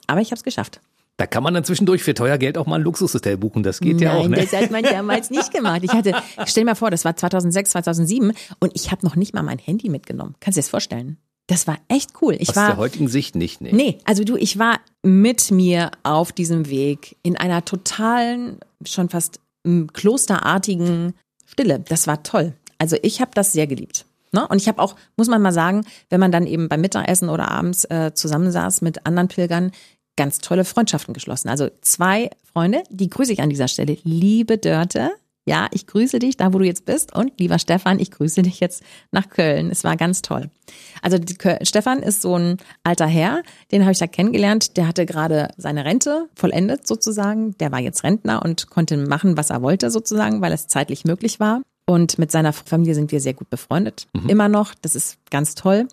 Speaker 3: Aber ich habe es geschafft.
Speaker 2: Da kann man dann zwischendurch für teuer Geld auch mal ein Luxushotel buchen. Das geht
Speaker 3: Nein,
Speaker 2: ja auch. Ne?
Speaker 3: Das hat man damals nicht gemacht. Ich hatte, stell dir mal vor, das war 2006, 2007 und ich habe noch nicht mal mein Handy mitgenommen. Kannst du dir das vorstellen? Das war echt cool. Ich
Speaker 2: Aus
Speaker 3: war
Speaker 2: der heutigen Sicht nicht, nee.
Speaker 3: Nee, also du, ich war mit mir auf diesem Weg in einer totalen, schon fast klosterartigen Stille. Das war toll. Also ich habe das sehr geliebt. Ne? Und ich habe auch, muss man mal sagen, wenn man dann eben beim Mittagessen oder abends äh, zusammensaß mit anderen Pilgern, ganz tolle Freundschaften geschlossen. Also zwei Freunde, die grüße ich an dieser Stelle. Liebe Dörte, ja, ich grüße dich da, wo du jetzt bist. Und lieber Stefan, ich grüße dich jetzt nach Köln. Es war ganz toll. Also Stefan ist so ein alter Herr, den habe ich da kennengelernt. Der hatte gerade seine Rente vollendet sozusagen. Der war jetzt Rentner und konnte machen, was er wollte sozusagen, weil es zeitlich möglich war. Und mit seiner Familie sind wir sehr gut befreundet.
Speaker 2: Mhm.
Speaker 3: Immer noch. Das ist ganz toll.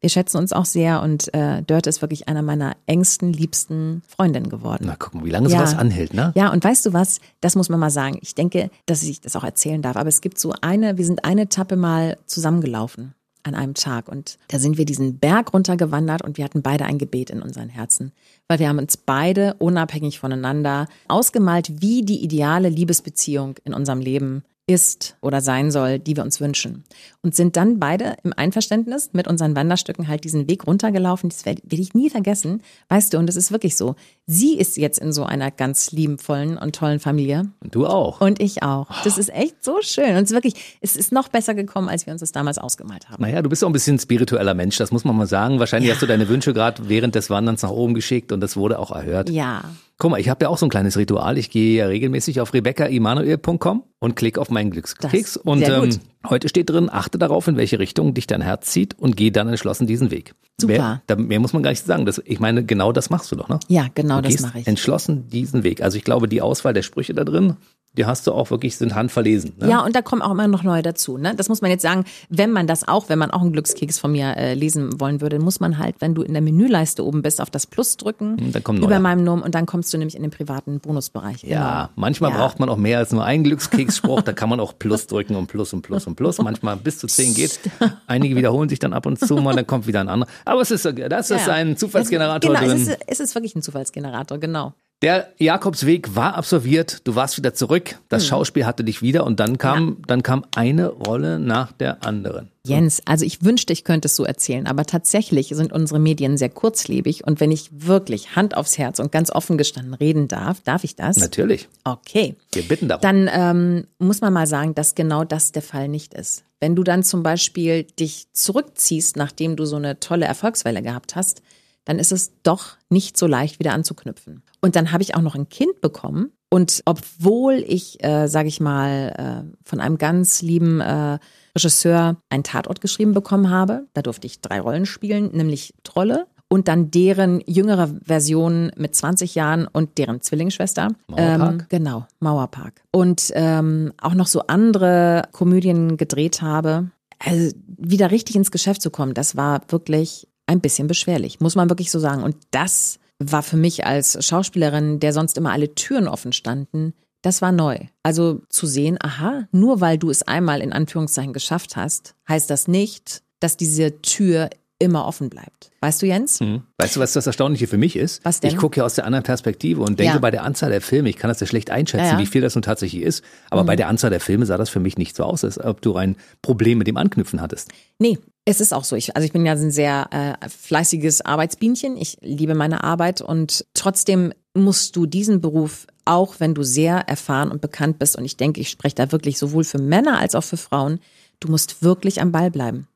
Speaker 3: Wir schätzen uns auch sehr und äh, Dörte ist wirklich einer meiner engsten, liebsten Freundinnen geworden.
Speaker 2: Na, mal, wie lange
Speaker 3: Ja.
Speaker 2: sowas anhält, ne?
Speaker 3: Ja, und weißt du was? Das muss man mal sagen. Ich denke, dass ich das auch erzählen darf. Aber es gibt so eine, wir sind eine Etappe mal zusammengelaufen an einem Tag und da sind wir diesen Berg runtergewandert und wir hatten beide ein Gebet in unseren Herzen, weil wir haben uns beide unabhängig voneinander ausgemalt, wie die ideale Liebesbeziehung in unserem Leben ist oder sein soll, die wir uns wünschen. Und sind dann beide im Einverständnis mit unseren Wanderstücken halt diesen Weg runtergelaufen. Das werde werd ich nie vergessen. Weißt du, und es ist wirklich so. Sie ist jetzt in so einer ganz liebenvollen und tollen Familie.
Speaker 2: Und du auch.
Speaker 3: Und ich auch. Das ist echt so schön. Und es ist wirklich, es ist noch besser gekommen, als wir uns das damals ausgemalt haben.
Speaker 2: Naja, du bist auch ein bisschen ein spiritueller Mensch, das muss man mal sagen. Wahrscheinlich
Speaker 3: Ja.
Speaker 2: hast du deine Wünsche gerade während des Wanderns nach oben geschickt und das wurde auch erhört.
Speaker 3: Ja.
Speaker 2: Guck mal, ich habe ja auch so ein kleines Ritual. Ich gehe ja regelmäßig auf rebeccaemanuel.com und klicke auf meinen Glückskeks. Und ähm, heute steht drin, achte darauf, in welche Richtung dich dein Herz zieht und geh dann entschlossen diesen Weg.
Speaker 3: Super.
Speaker 2: Mehr, da, mehr muss man gar nicht sagen. Das, ich meine, genau das machst du doch, ne?
Speaker 3: Ja, genau
Speaker 2: du
Speaker 3: das mache ich.
Speaker 2: entschlossen diesen Weg. Also ich glaube, die Auswahl der Sprüche da drin, die hast du auch wirklich, sind handverlesen. Ne?
Speaker 3: Ja, und da kommen auch immer noch neue dazu. Ne? Das muss man jetzt sagen, wenn man das auch, wenn man auch einen Glückskeks von mir äh, lesen wollen würde, muss man halt, wenn du in der Menüleiste oben bist, auf das Plus drücken,
Speaker 2: Hm, dann kommen
Speaker 3: über
Speaker 2: neue.
Speaker 3: meinem Namen und dann kommst du nämlich in den privaten Bonusbereich.
Speaker 2: Ja,
Speaker 3: Genau.
Speaker 2: manchmal
Speaker 3: Ja.
Speaker 2: braucht man auch mehr als nur einen Glückskeksspruch. da kann man auch Plus drücken und Plus und Plus und Plus. Manchmal bis zu zehn geht. Einige wiederholen sich dann ab und zu mal, dann kommt wieder ein anderer. Aber es ist, das ist
Speaker 3: Ja.
Speaker 2: ein Zufallsgenerator
Speaker 3: genau,
Speaker 2: drin.
Speaker 3: Es ist, es ist wirklich ein Zufallsgenerator, genau.
Speaker 2: Der Jakobsweg war absolviert, du warst wieder zurück, das Schauspiel hatte dich wieder und dann kam, dann kam eine Rolle nach der anderen.
Speaker 3: Jens, also ich wünschte, ich könnte es so erzählen, aber tatsächlich sind unsere Medien sehr kurzlebig und wenn ich wirklich Hand aufs Herz und ganz offen gestanden reden darf, darf ich das?
Speaker 2: Natürlich,
Speaker 3: Okay.
Speaker 2: wir bitten darum.
Speaker 3: Dann ähm, muss man mal sagen, dass genau das der Fall nicht ist. Wenn du dann zum Beispiel dich zurückziehst, nachdem du so eine tolle Erfolgswelle gehabt hast, dann ist es doch nicht so leicht wieder anzuknüpfen. Und dann habe ich auch noch ein Kind bekommen. Und obwohl ich, äh, sage ich mal, äh, von einem ganz lieben äh, Regisseur einen Tatort geschrieben bekommen habe, da durfte ich drei Rollen spielen, nämlich Trolle und dann deren jüngere Version mit 20 Jahren und deren Zwillingsschwester.
Speaker 2: Mauerpark?
Speaker 3: Ähm, genau, Mauerpark. Und ähm, auch noch so andere Komödien gedreht habe. Also wieder richtig ins Geschäft zu kommen, das war wirklich ein bisschen beschwerlich, muss man wirklich so sagen. Und das war für mich als Schauspielerin, der sonst immer alle Türen offen standen, das war neu. Also zu sehen, aha, nur weil du es einmal in Anführungszeichen geschafft hast, heißt das nicht, dass diese Tür immer offen bleibt. Weißt du, Jens?
Speaker 2: Hm. Weißt du, was das Erstaunliche für mich ist?
Speaker 3: Was denn?
Speaker 2: Ich gucke ja aus der anderen Perspektive und denke
Speaker 3: Ja.
Speaker 2: bei der Anzahl der Filme, ich kann das ja schlecht einschätzen,
Speaker 3: Ja, ja.
Speaker 2: wie viel das nun tatsächlich ist, aber bei der Anzahl der Filme sah das für mich nicht so aus, als ob du ein Problem mit dem Anknüpfen hattest.
Speaker 3: Nee, es ist auch so. Ich, also ich bin ja ein sehr äh, fleißiges Arbeitsbienchen. Ich liebe meine Arbeit und trotzdem musst du diesen Beruf, auch wenn du sehr erfahren und bekannt bist, und ich denke, ich spreche da wirklich sowohl für Männer als auch für Frauen, du musst wirklich am Ball bleiben.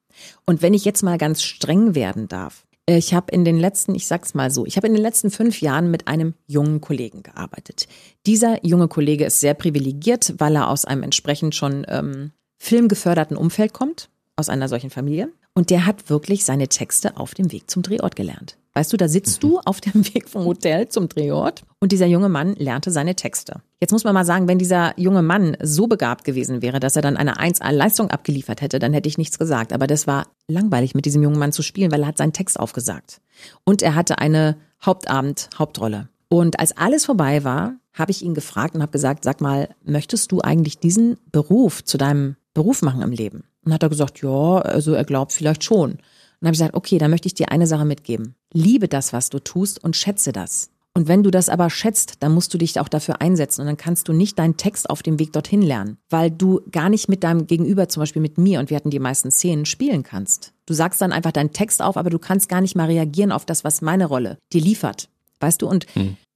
Speaker 3: Und wenn ich jetzt mal ganz streng werden darf, ich habe in den letzten, ich sag's mal so, ich habe in den letzten fünf Jahren mit einem jungen Kollegen gearbeitet. Dieser junge Kollege ist sehr privilegiert, weil er aus einem entsprechend schon ähm, filmgeförderten Umfeld kommt, aus einer solchen Familie. Und der hat wirklich seine Texte auf dem Weg zum Drehort gelernt. Weißt du, da sitzt du auf dem Weg vom Hotel zum Drehort und dieser junge Mann lernte seine Texte. Jetzt muss man mal sagen, wenn dieser junge Mann so begabt gewesen wäre, dass er dann eine 1A-Leistung abgeliefert hätte, dann hätte ich nichts gesagt. Aber das war langweilig, mit diesem jungen Mann zu spielen, weil er hat seinen Text aufgesagt. Und er hatte eine Hauptabend-Hauptrolle. Und als alles vorbei war, habe ich ihn gefragt und habe gesagt, sag mal, möchtest du eigentlich diesen Beruf zu deinem Beruf machen im Leben? Und hat er gesagt, ja, also er glaubt vielleicht schon. Und dann habe ich gesagt, okay, dann möchte ich dir eine Sache mitgeben. Liebe das, was du tust und schätze das. Und wenn du das aber schätzt, dann musst du dich auch dafür einsetzen und dann kannst du nicht deinen Text auf dem Weg dorthin lernen, weil du gar nicht mit deinem Gegenüber, zum Beispiel mit mir, und wir hatten die meisten Szenen, spielen kannst. Du sagst dann einfach deinen Text auf, aber du kannst gar nicht mal reagieren auf das, was meine Rolle dir liefert. Weißt du, und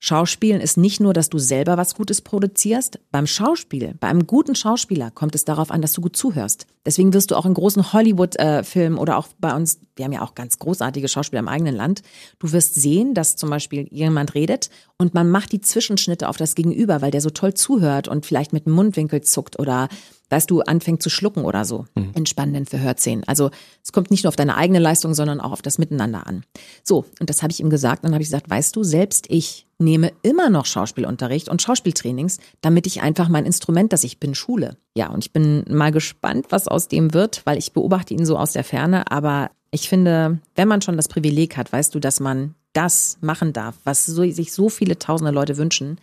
Speaker 3: Schauspielen ist nicht nur, dass du selber was Gutes produzierst. Beim Schauspiel, bei einem guten Schauspieler kommt es darauf an, dass du gut zuhörst. Deswegen wirst du auch in großen Hollywood-Filmen oder auch bei uns, wir haben ja auch ganz großartige Schauspieler im eigenen Land, du wirst sehen, dass zum Beispiel jemand redet und man macht die Zwischenschnitte auf das Gegenüber, weil der so toll zuhört und vielleicht mit dem Mundwinkel zuckt oder dass du anfängst zu schlucken oder so mhm. in spannenden Verhörszenen. Also es kommt nicht nur auf deine eigene Leistung, sondern auch auf das Miteinander an. So, und das habe ich ihm gesagt. Dann habe ich gesagt, weißt du, selbst ich nehme immer noch Schauspielunterricht und Schauspieltrainings, damit ich einfach mein Instrument, das ich bin, schule. Ja, und ich bin mal gespannt, was aus dem wird, weil ich beobachte ihn so aus der Ferne. Aber ich finde, wenn man schon das Privileg hat, weißt du, dass man das machen darf, was so, sich so viele tausende Leute wünschen,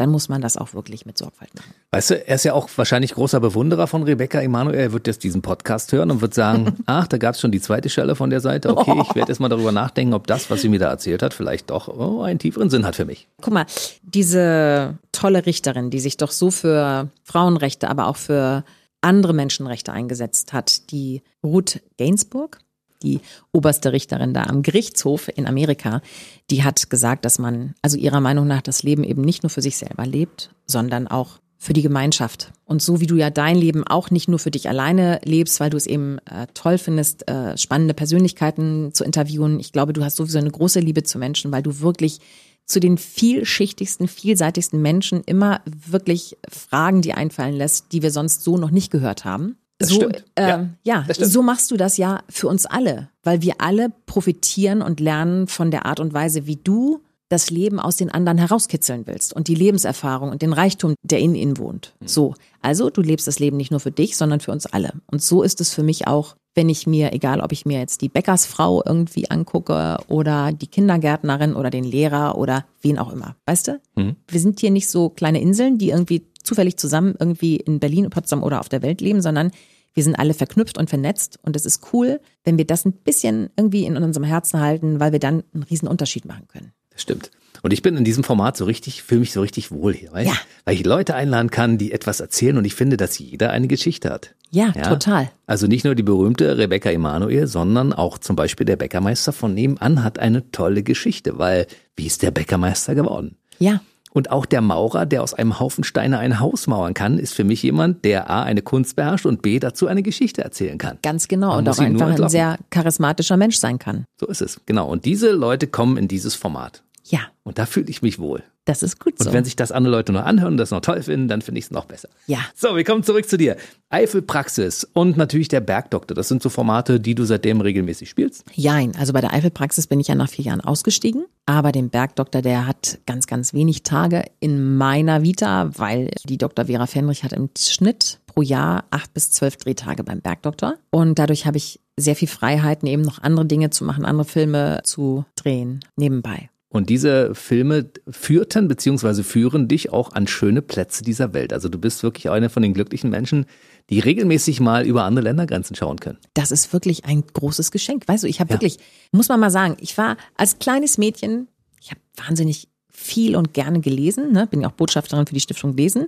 Speaker 3: dann muss man das auch wirklich mit Sorgfalt machen.
Speaker 2: Weißt du, er ist ja auch wahrscheinlich großer Bewunderer von Rebecca Emanuel. Er wird jetzt diesen Podcast hören und wird sagen, ach, da gab es schon die zweite Stelle von der Seite. Okay, ich werde jetzt mal darüber nachdenken, ob das, was sie mir da erzählt hat, vielleicht doch oh, einen tieferen Sinn hat für mich.
Speaker 3: Guck mal, diese tolle Richterin, die sich doch so für Frauenrechte, aber auch für andere Menschenrechte eingesetzt hat, die Ruth Gainsbourg, die oberste Richterin da am Gerichtshof in Amerika, die hat gesagt, dass man also ihrer Meinung nach das Leben eben nicht nur für sich selber lebt, sondern auch für die Gemeinschaft. Und so wie du ja dein Leben auch nicht nur für dich alleine lebst, weil du es eben äh, toll findest, äh, spannende Persönlichkeiten zu interviewen. Ich glaube, du hast sowieso eine große Liebe zu Menschen, weil du wirklich zu den vielschichtigsten, vielseitigsten Menschen immer wirklich Fragen, die einfallen lässt, die wir sonst so noch nicht gehört haben.
Speaker 2: Das
Speaker 3: so. Ähm, ja, ja so machst du das ja für uns alle, weil wir alle profitieren und lernen von der Art und Weise, wie du das Leben aus den anderen herauskitzeln willst und die Lebenserfahrung und den Reichtum, der in ihnen wohnt. Mhm. So, also du lebst das Leben nicht nur für dich, sondern für uns alle. Und so ist es für mich auch, wenn ich mir, egal ob ich mir jetzt die Bäckersfrau irgendwie angucke oder die Kindergärtnerin oder den Lehrer oder wen auch immer. Weißt du? Mhm. Wir sind hier nicht so kleine Inseln, die irgendwie zufällig zusammen irgendwie in Berlin, Potsdam oder auf der Welt leben, sondern wir sind alle verknüpft und vernetzt und es ist cool, wenn wir das ein bisschen irgendwie in unserem Herzen halten, weil wir dann einen riesen Unterschied machen können.
Speaker 2: Das stimmt. Und ich bin in diesem Format so richtig, fühle mich so richtig wohl hier, weißt? Ja. Weil ich Leute einladen kann, die etwas erzählen und ich finde, dass jeder eine Geschichte hat.
Speaker 3: Ja, ja, total.
Speaker 2: Also nicht nur die berühmte Rebecca Emanuel, sondern auch zum Beispiel der Bäckermeister von nebenan hat eine tolle Geschichte, weil wie ist der Bäckermeister geworden?
Speaker 3: Ja.
Speaker 2: Und auch der Maurer, der aus einem Haufen Steine ein Haus mauern kann, ist für mich jemand, der A, eine Kunst beherrscht und B, dazu eine Geschichte erzählen kann.
Speaker 3: Ganz genau. Man und auch einfach ein sehr charismatischer Mensch sein kann.
Speaker 2: So ist es. Genau. Und diese Leute kommen in dieses Format.
Speaker 3: Ja.
Speaker 2: Und da fühle ich mich wohl.
Speaker 3: Das ist gut
Speaker 2: so. Und wenn sich das andere Leute noch anhören und das noch toll finden, dann finde ich es noch besser.
Speaker 3: Ja.
Speaker 2: So, wir kommen zurück zu dir. Eifelpraxis und natürlich der Bergdoktor. Das sind so Formate, die du seitdem regelmäßig spielst?
Speaker 3: Jein. Also bei der Eifelpraxis bin ich ja nach vier Jahren ausgestiegen. Aber den Bergdoktor, der hat ganz, ganz wenig Tage in meiner Vita, weil die Dr. Vera Fenrich hat im Schnitt pro Jahr acht bis zwölf Drehtage beim Bergdoktor. Und dadurch habe ich sehr viel Freiheiten, eben noch andere Dinge zu machen, andere Filme zu drehen nebenbei.
Speaker 2: Und diese Filme führten beziehungsweise führen dich auch an schöne Plätze dieser Welt. Also du bist wirklich eine von den glücklichen Menschen, die regelmäßig mal über andere Ländergrenzen schauen können.
Speaker 3: Das ist wirklich ein großes Geschenk. Weißt du, ich habe ja. wirklich, muss man mal sagen, ich war als kleines Mädchen, ich habe wahnsinnig viel und gerne gelesen, ne? bin ja auch Botschafterin für die Stiftung Lesen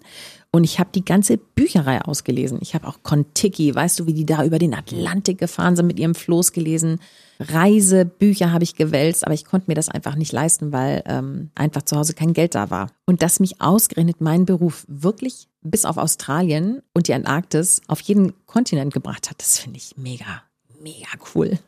Speaker 3: und ich habe die ganze Bücherei ausgelesen. Ich habe auch Kontiki, weißt du, wie die da über den Atlantik gefahren sind mit ihrem Floß gelesen. Reisebücher habe ich gewälzt, aber ich konnte mir das einfach nicht leisten, weil ähm, einfach zu Hause kein Geld da war. Und dass mich ausgerechnet mein Beruf wirklich bis auf Australien und die Antarktis auf jeden Kontinent gebracht hat, das finde ich mega, mega cool.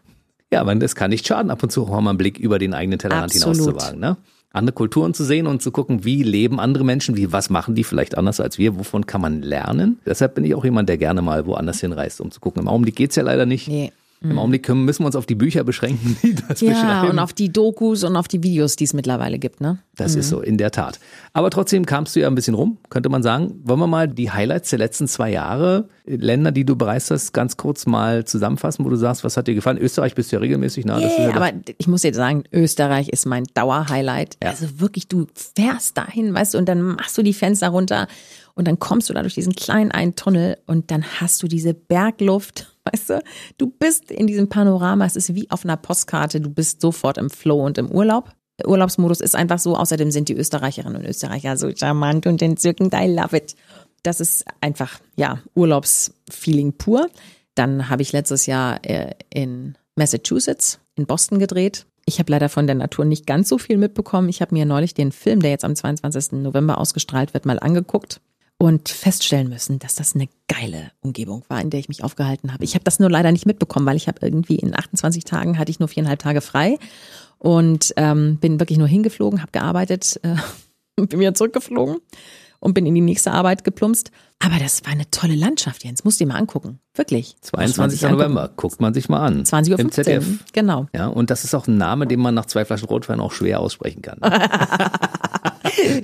Speaker 2: Ja, aber es kann nicht schaden, ab und zu auch mal einen Blick über den eigenen Tellerrand hinaus zu wagen. Ne? andere Kulturen zu sehen und zu gucken, wie leben andere Menschen, wie was machen die vielleicht anders als wir, wovon kann man lernen. Deshalb bin ich auch jemand, der gerne mal woanders hinreist, um zu gucken. Im Augenblick geht's ja leider nicht. Nee. Im mhm. Augenblick müssen wir uns auf die Bücher beschränken, die das
Speaker 3: ja,
Speaker 2: beschreiben.
Speaker 3: Ja, und auf die Dokus und auf die Videos, die es mittlerweile gibt, ne?
Speaker 2: Das mhm. ist so, in der Tat. Aber trotzdem kamst du ja ein bisschen rum, könnte man sagen. Wollen wir mal die Highlights der letzten zwei Jahre, Länder, die du bereist hast, ganz kurz mal zusammenfassen, wo du sagst, was hat dir gefallen? Österreich bist du ja regelmäßig nah.
Speaker 3: Yeah, ja aber ich muss jetzt sagen, Österreich ist mein Dauerhighlight. Ja. Also wirklich, du fährst dahin, weißt du, und dann machst du die Fenster runter und dann kommst du da durch diesen kleinen einen Tunnel und dann hast du diese Bergluft Weißt du, du bist in diesem Panorama, es ist wie auf einer Postkarte, du bist sofort im Flow und im Urlaub. Urlaubsmodus ist einfach so, außerdem sind die Österreicherinnen und Österreicher so charmant und entzückend, I love it. Das ist einfach, ja, Urlaubsfeeling pur. Dann habe ich letztes Jahr äh, in Massachusetts, in Boston gedreht. Ich habe leider von der Natur nicht ganz so viel mitbekommen. Ich habe mir neulich den Film, der jetzt am 22. November ausgestrahlt wird, mal angeguckt und feststellen müssen, dass das eine geile Umgebung war, in der ich mich aufgehalten habe. Ich habe das nur leider nicht mitbekommen, weil ich habe irgendwie in 28 Tagen hatte ich nur viereinhalb Tage frei und ähm, bin wirklich nur hingeflogen, habe gearbeitet äh, und bin wieder zurückgeflogen. und bin in die nächste Arbeit geplumpst. Aber das war eine tolle Landschaft, Jens. Musst du dir mal angucken. Wirklich. Muss man
Speaker 2: 22.
Speaker 3: sich angucken.
Speaker 2: November, guckt man sich mal an.
Speaker 3: 20.15 Uhr.
Speaker 2: Im ZDF.
Speaker 3: Genau.
Speaker 2: Ja, und das ist auch ein Name, den man nach zwei Flaschen Rotwein auch schwer aussprechen kann.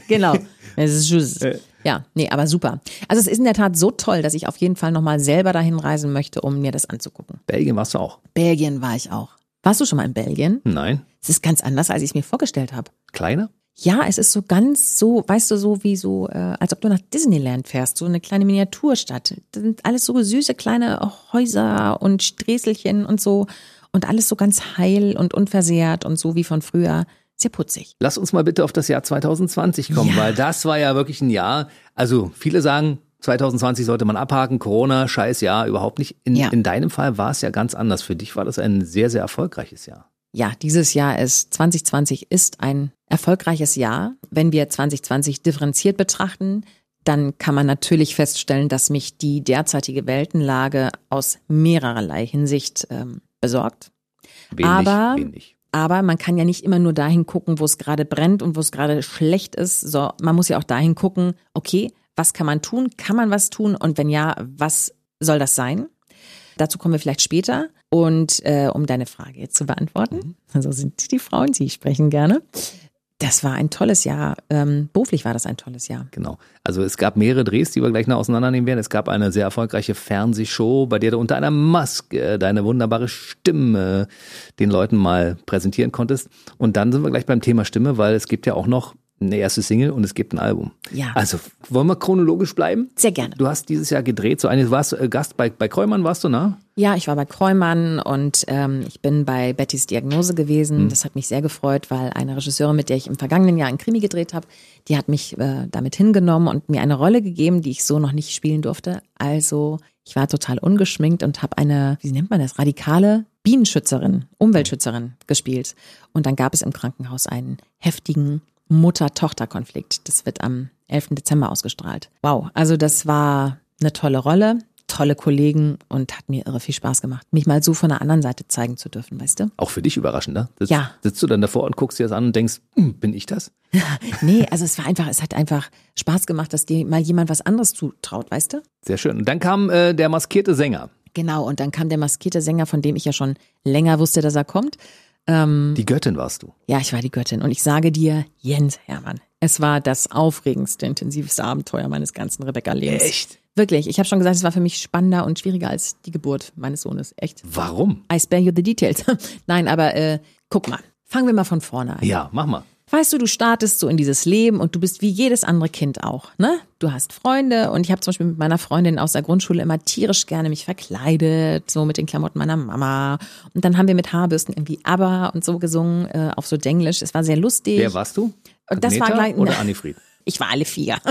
Speaker 3: Genau. Es ist just. Ja, nee, aber super. Also es ist in der Tat so toll, dass ich auf jeden Fall nochmal selber dahin reisen möchte, um mir das anzugucken.
Speaker 2: Belgien warst du auch?
Speaker 3: Belgien war ich auch. Warst du schon mal in Belgien?
Speaker 2: Nein.
Speaker 3: Es ist ganz anders, als ich es mir vorgestellt habe.
Speaker 2: Kleiner?
Speaker 3: Ja, es ist so ganz so, weißt du, so wie so, äh, als ob du nach Disneyland fährst, so eine kleine Miniaturstadt. Das sind alles so süße kleine Häuser und Sträßelchen und so und alles so ganz heil und unversehrt und so wie von früher. Sehr putzig.
Speaker 2: Lass uns mal bitte auf das Jahr 2020 kommen,
Speaker 3: Ja.
Speaker 2: weil das war ja wirklich ein Jahr. Also viele sagen, 2020 sollte man abhaken, Corona, scheiß Jahr, überhaupt nicht. In,
Speaker 3: Ja.
Speaker 2: in deinem Fall war es ja ganz anders. Für dich war das ein sehr, sehr erfolgreiches Jahr.
Speaker 3: Ja, dieses Jahr ist 2020 ist ein erfolgreiches Jahr. Wenn wir 2020 differenziert betrachten, dann kann man natürlich feststellen, dass mich die derzeitige Weltenlage aus mehrererlei Hinsicht ähm, besorgt.
Speaker 2: Wenig,
Speaker 3: Aber-
Speaker 2: wenig.
Speaker 3: Aber man kann ja nicht immer nur dahin gucken, wo es gerade brennt und wo es gerade schlecht ist. So, man muss ja auch dahin gucken, okay, was kann man tun? Kann man was tun? Und wenn ja, was soll das sein? Dazu kommen wir vielleicht später. Und äh, um deine Frage jetzt zu beantworten, also sind die Frauen, sie sprechen gerne. Das war ein tolles Jahr. Ähm, beruflich war das ein tolles Jahr.
Speaker 2: Genau. Also es gab mehrere Drehs, die wir gleich noch auseinandernehmen werden. Es gab eine sehr erfolgreiche Fernsehshow, bei der du unter einer Maske deine wunderbare Stimme den Leuten mal präsentieren konntest. Und dann sind wir gleich beim Thema Stimme, weil es gibt ja auch noch eine erste Single und es gibt ein Album.
Speaker 3: Ja.
Speaker 2: Also wollen wir chronologisch bleiben?
Speaker 3: Sehr gerne.
Speaker 2: Du hast dieses Jahr gedreht, so eines warst äh, Gast bei, bei Kräumann, warst du, ne?
Speaker 3: Ja, ich war bei Kreumann und ähm, ich bin bei Bettys Diagnose gewesen. Das hat mich sehr gefreut, weil eine Regisseurin, mit der ich im vergangenen Jahr einen Krimi gedreht habe, die hat mich äh, damit hingenommen und mir eine Rolle gegeben, die ich so noch nicht spielen durfte. Also ich war total ungeschminkt und habe eine, wie nennt man das, radikale Bienenschützerin, Umweltschützerin gespielt. Und dann gab es im Krankenhaus einen heftigen Mutter-Tochter-Konflikt. Das wird am 11. Dezember ausgestrahlt. Wow, also das war eine tolle Rolle, tolle Kollegen und hat mir irre viel Spaß gemacht, mich mal so von der anderen Seite zeigen zu dürfen, weißt du?
Speaker 2: Auch für dich überraschend, ne? Sitzt,
Speaker 3: Ja.
Speaker 2: Sitzt du dann davor und guckst dir das an und denkst, hm, bin ich das?
Speaker 3: Nee, also es war einfach, es hat einfach Spaß gemacht, dass dir mal jemand was anderes zutraut, weißt du?
Speaker 2: Sehr schön. Und dann kam äh, der maskierte Sänger.
Speaker 3: Genau, und dann kam der maskierte Sänger, von dem ich ja schon länger wusste, dass er kommt. Ähm,
Speaker 2: Die Göttin warst du.
Speaker 3: ja, ich war die Göttin und ich sage dir, Jens Hermann, es war das aufregendste, intensivste Abenteuer meines ganzen Rebecca-Lebens.
Speaker 2: Echt?
Speaker 3: Wirklich, ich habe schon gesagt, es war für mich spannender und schwieriger als die Geburt meines Sohnes. Echt.
Speaker 2: Warum?
Speaker 3: I spare you the details. Nein, aber äh, guck mal, fangen wir mal von vorne an.
Speaker 2: Ja, mach mal.
Speaker 3: Weißt du, du startest so in dieses Leben und du bist wie jedes andere Kind auch, ne? Du hast Freunde und ich habe zum Beispiel mit meiner Freundin aus der Grundschule immer tierisch gerne mich verkleidet, so mit den Klamotten meiner Mama. Und dann haben wir mit Haarbürsten irgendwie ABBA und so gesungen, äh, auf so Denglisch. Es war sehr lustig.
Speaker 2: Wer warst du?
Speaker 3: Und das war gleich-
Speaker 2: oder Annifried?
Speaker 3: Ich war alle vier.
Speaker 2: Du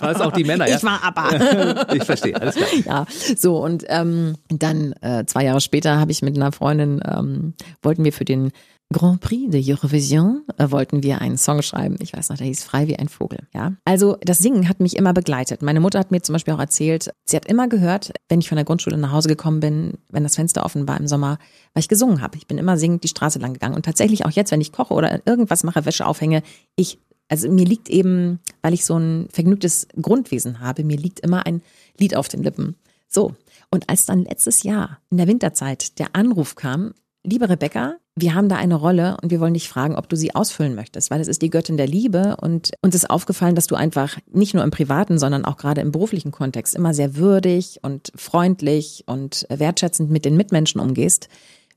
Speaker 2: warst auch die Männer, ja?
Speaker 3: Ich war ABBA.
Speaker 2: Ich verstehe, alles klar.
Speaker 3: ja, so und ähm, dann äh, zwei Jahre später habe ich mit einer Freundin ähm, wollten wir für den Grand Prix de Eurovision äh, wollten wir einen Song schreiben. Ich weiß noch, der hieß Frei wie ein Vogel. Ja, also das Singen hat mich immer begleitet. Meine Mutter hat mir zum Beispiel auch erzählt, sie hat immer gehört, wenn ich von der Grundschule nach Hause gekommen bin, wenn das Fenster offen war im Sommer, weil ich gesungen habe. Ich bin immer singend die Straße lang gegangen und tatsächlich auch jetzt, wenn ich koche oder irgendwas mache, Wäsche aufhänge, ich also mir liegt eben, weil ich so ein vergnügtes Grundwesen habe, mir liegt immer ein Lied auf den Lippen. So. Und als dann letztes Jahr in der Winterzeit der Anruf kam, liebe Rebecca, wir haben da eine Rolle und wir wollen dich fragen, ob du sie ausfüllen möchtest, weil es ist die Göttin der Liebe und uns ist aufgefallen, dass du einfach nicht nur im privaten, sondern auch gerade im beruflichen Kontext immer sehr würdig und freundlich und wertschätzend mit den Mitmenschen umgehst.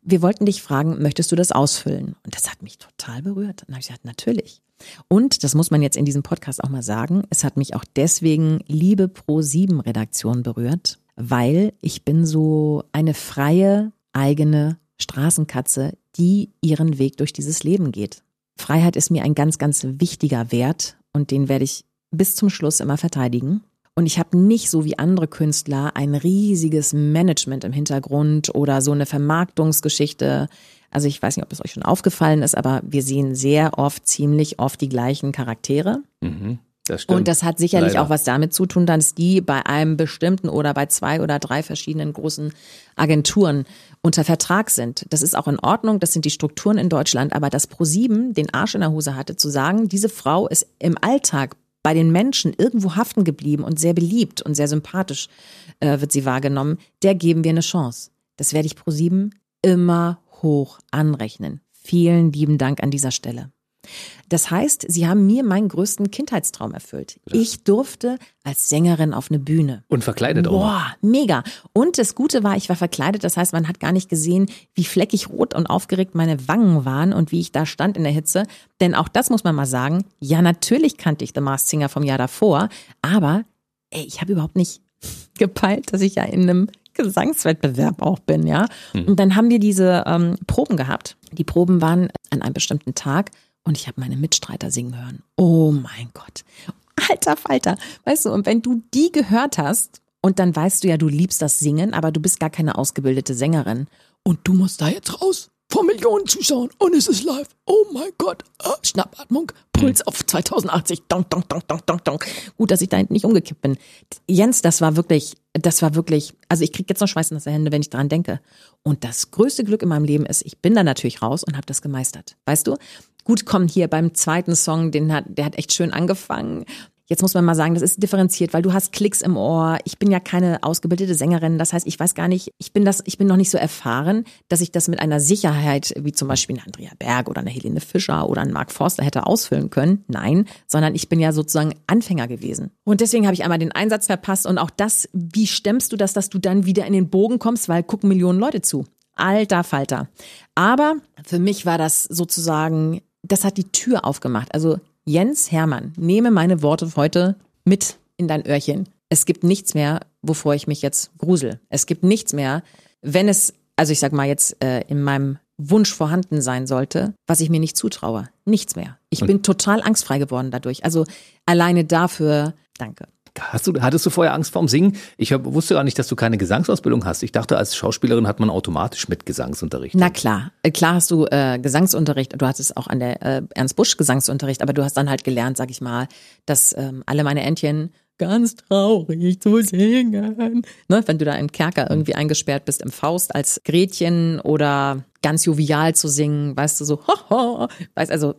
Speaker 3: Wir wollten dich fragen, möchtest du das ausfüllen? Und das hat mich total berührt. Und habe ich gesagt, natürlich. Und, das muss man jetzt in diesem Podcast auch mal sagen, es hat mich auch deswegen liebe Pro7-Redaktion berührt, weil ich bin so eine freie, eigene Straßenkatze, die ihren Weg durch dieses Leben geht. Freiheit ist mir ein ganz, ganz wichtiger Wert und den werde ich bis zum Schluss immer verteidigen. Und ich habe nicht so wie andere Künstler ein riesiges Management im Hintergrund oder so eine Vermarktungsgeschichte. Also ich weiß nicht, ob es euch schon aufgefallen ist, aber wir sehen sehr oft, ziemlich oft die gleichen Charaktere.
Speaker 2: Mhm, das stimmt.
Speaker 3: Und das hat sicherlich
Speaker 2: Leider.
Speaker 3: auch was damit zu tun, dass die bei einem bestimmten oder bei zwei oder drei verschiedenen großen Agenturen unter Vertrag sind. Das ist auch in Ordnung, das sind die Strukturen in Deutschland, aber dass ProSieben den Arsch in der Hose hatte, zu sagen, diese Frau ist im Alltag bei den Menschen irgendwo haften geblieben und sehr beliebt und sehr sympathisch äh, wird sie wahrgenommen, der geben wir eine Chance. Das werde ich pro sieben immer hoch anrechnen. Vielen lieben Dank an dieser Stelle. Das heißt, sie haben mir meinen größten Kindheitstraum erfüllt. Ich durfte als Sängerin auf eine Bühne.
Speaker 2: Und verkleidet auch.
Speaker 3: Boah, mega. Und das Gute war, ich war verkleidet. Das heißt, man hat gar nicht gesehen, wie fleckig rot und aufgeregt meine Wangen waren und wie ich da stand in der Hitze. Denn auch das muss man mal sagen. Ja, natürlich kannte ich The Masked Singer vom Jahr davor. Aber, ey, ich habe überhaupt nicht gepeilt, dass ich ja in einem Gesangswettbewerb auch bin, ja. Und dann haben wir diese ähm, Proben gehabt. Die Proben waren an einem bestimmten Tag und ich habe meine Mitstreiter singen hören. Oh mein Gott. Alter Falter. Weißt du, und wenn du die gehört hast und dann weißt du ja, du liebst das Singen, aber du bist gar keine ausgebildete Sängerin und du musst da jetzt raus vor Millionen Zuschauern und es ist live. Oh mein Gott. Ah, Schnappatmung, Puls auf 2080. Donk, donk, donk, donk, donk, donk. Gut, dass ich da hinten nicht umgekippt bin. Jens, das war wirklich, das war wirklich, also ich krieg jetzt noch schweißnasse Hände, wenn ich daran denke. Und das größte Glück in meinem Leben ist, ich bin da natürlich raus und habe das gemeistert. Weißt du? Gut, komm hier beim zweiten Song, den hat, der hat echt schön angefangen. Jetzt muss man mal sagen, das ist differenziert, weil du hast Klicks im Ohr. Ich bin ja keine ausgebildete Sängerin. Das heißt, ich weiß gar nicht, ich bin das, ich bin noch nicht so erfahren, dass ich das mit einer Sicherheit, wie zum Beispiel eine Andrea Berg oder eine Helene Fischer oder ein Mark Forster hätte ausfüllen können. Nein, sondern ich bin ja sozusagen Anfänger gewesen. Und deswegen habe ich einmal den Einsatz verpasst und auch das, wie stemmst du das, dass du dann wieder in den Bogen kommst, weil gucken Millionen Leute zu. Alter Falter. Aber für mich war das sozusagen, das hat die Tür aufgemacht. Also Jens Hermann, nehme meine Worte heute mit in dein Öhrchen. Es gibt nichts mehr, wovor ich mich jetzt grusel. Es gibt nichts mehr, wenn es, also ich sag mal jetzt äh, in meinem Wunsch vorhanden sein sollte, was ich mir nicht zutraue. Nichts mehr. Ich bin total angstfrei geworden dadurch. Also alleine dafür, danke.
Speaker 2: Hast du, hattest du vorher Angst vorm Singen? Ich hab, wusste gar nicht, dass du keine Gesangsausbildung hast. Ich dachte, als Schauspielerin hat man automatisch mit Gesangsunterricht.
Speaker 3: Na klar, Äh, klar hast du äh, Gesangsunterricht, du hattest auch an der äh, Ernst Busch Gesangsunterricht, aber du hast dann halt gelernt, sag ich mal, dass ähm, alle meine Entchen ganz traurig zu singen. Ne, wenn du da im Kerker irgendwie eingesperrt bist im Faust als Gretchen oder ganz jovial zu singen, weißt du so, haha, weißt also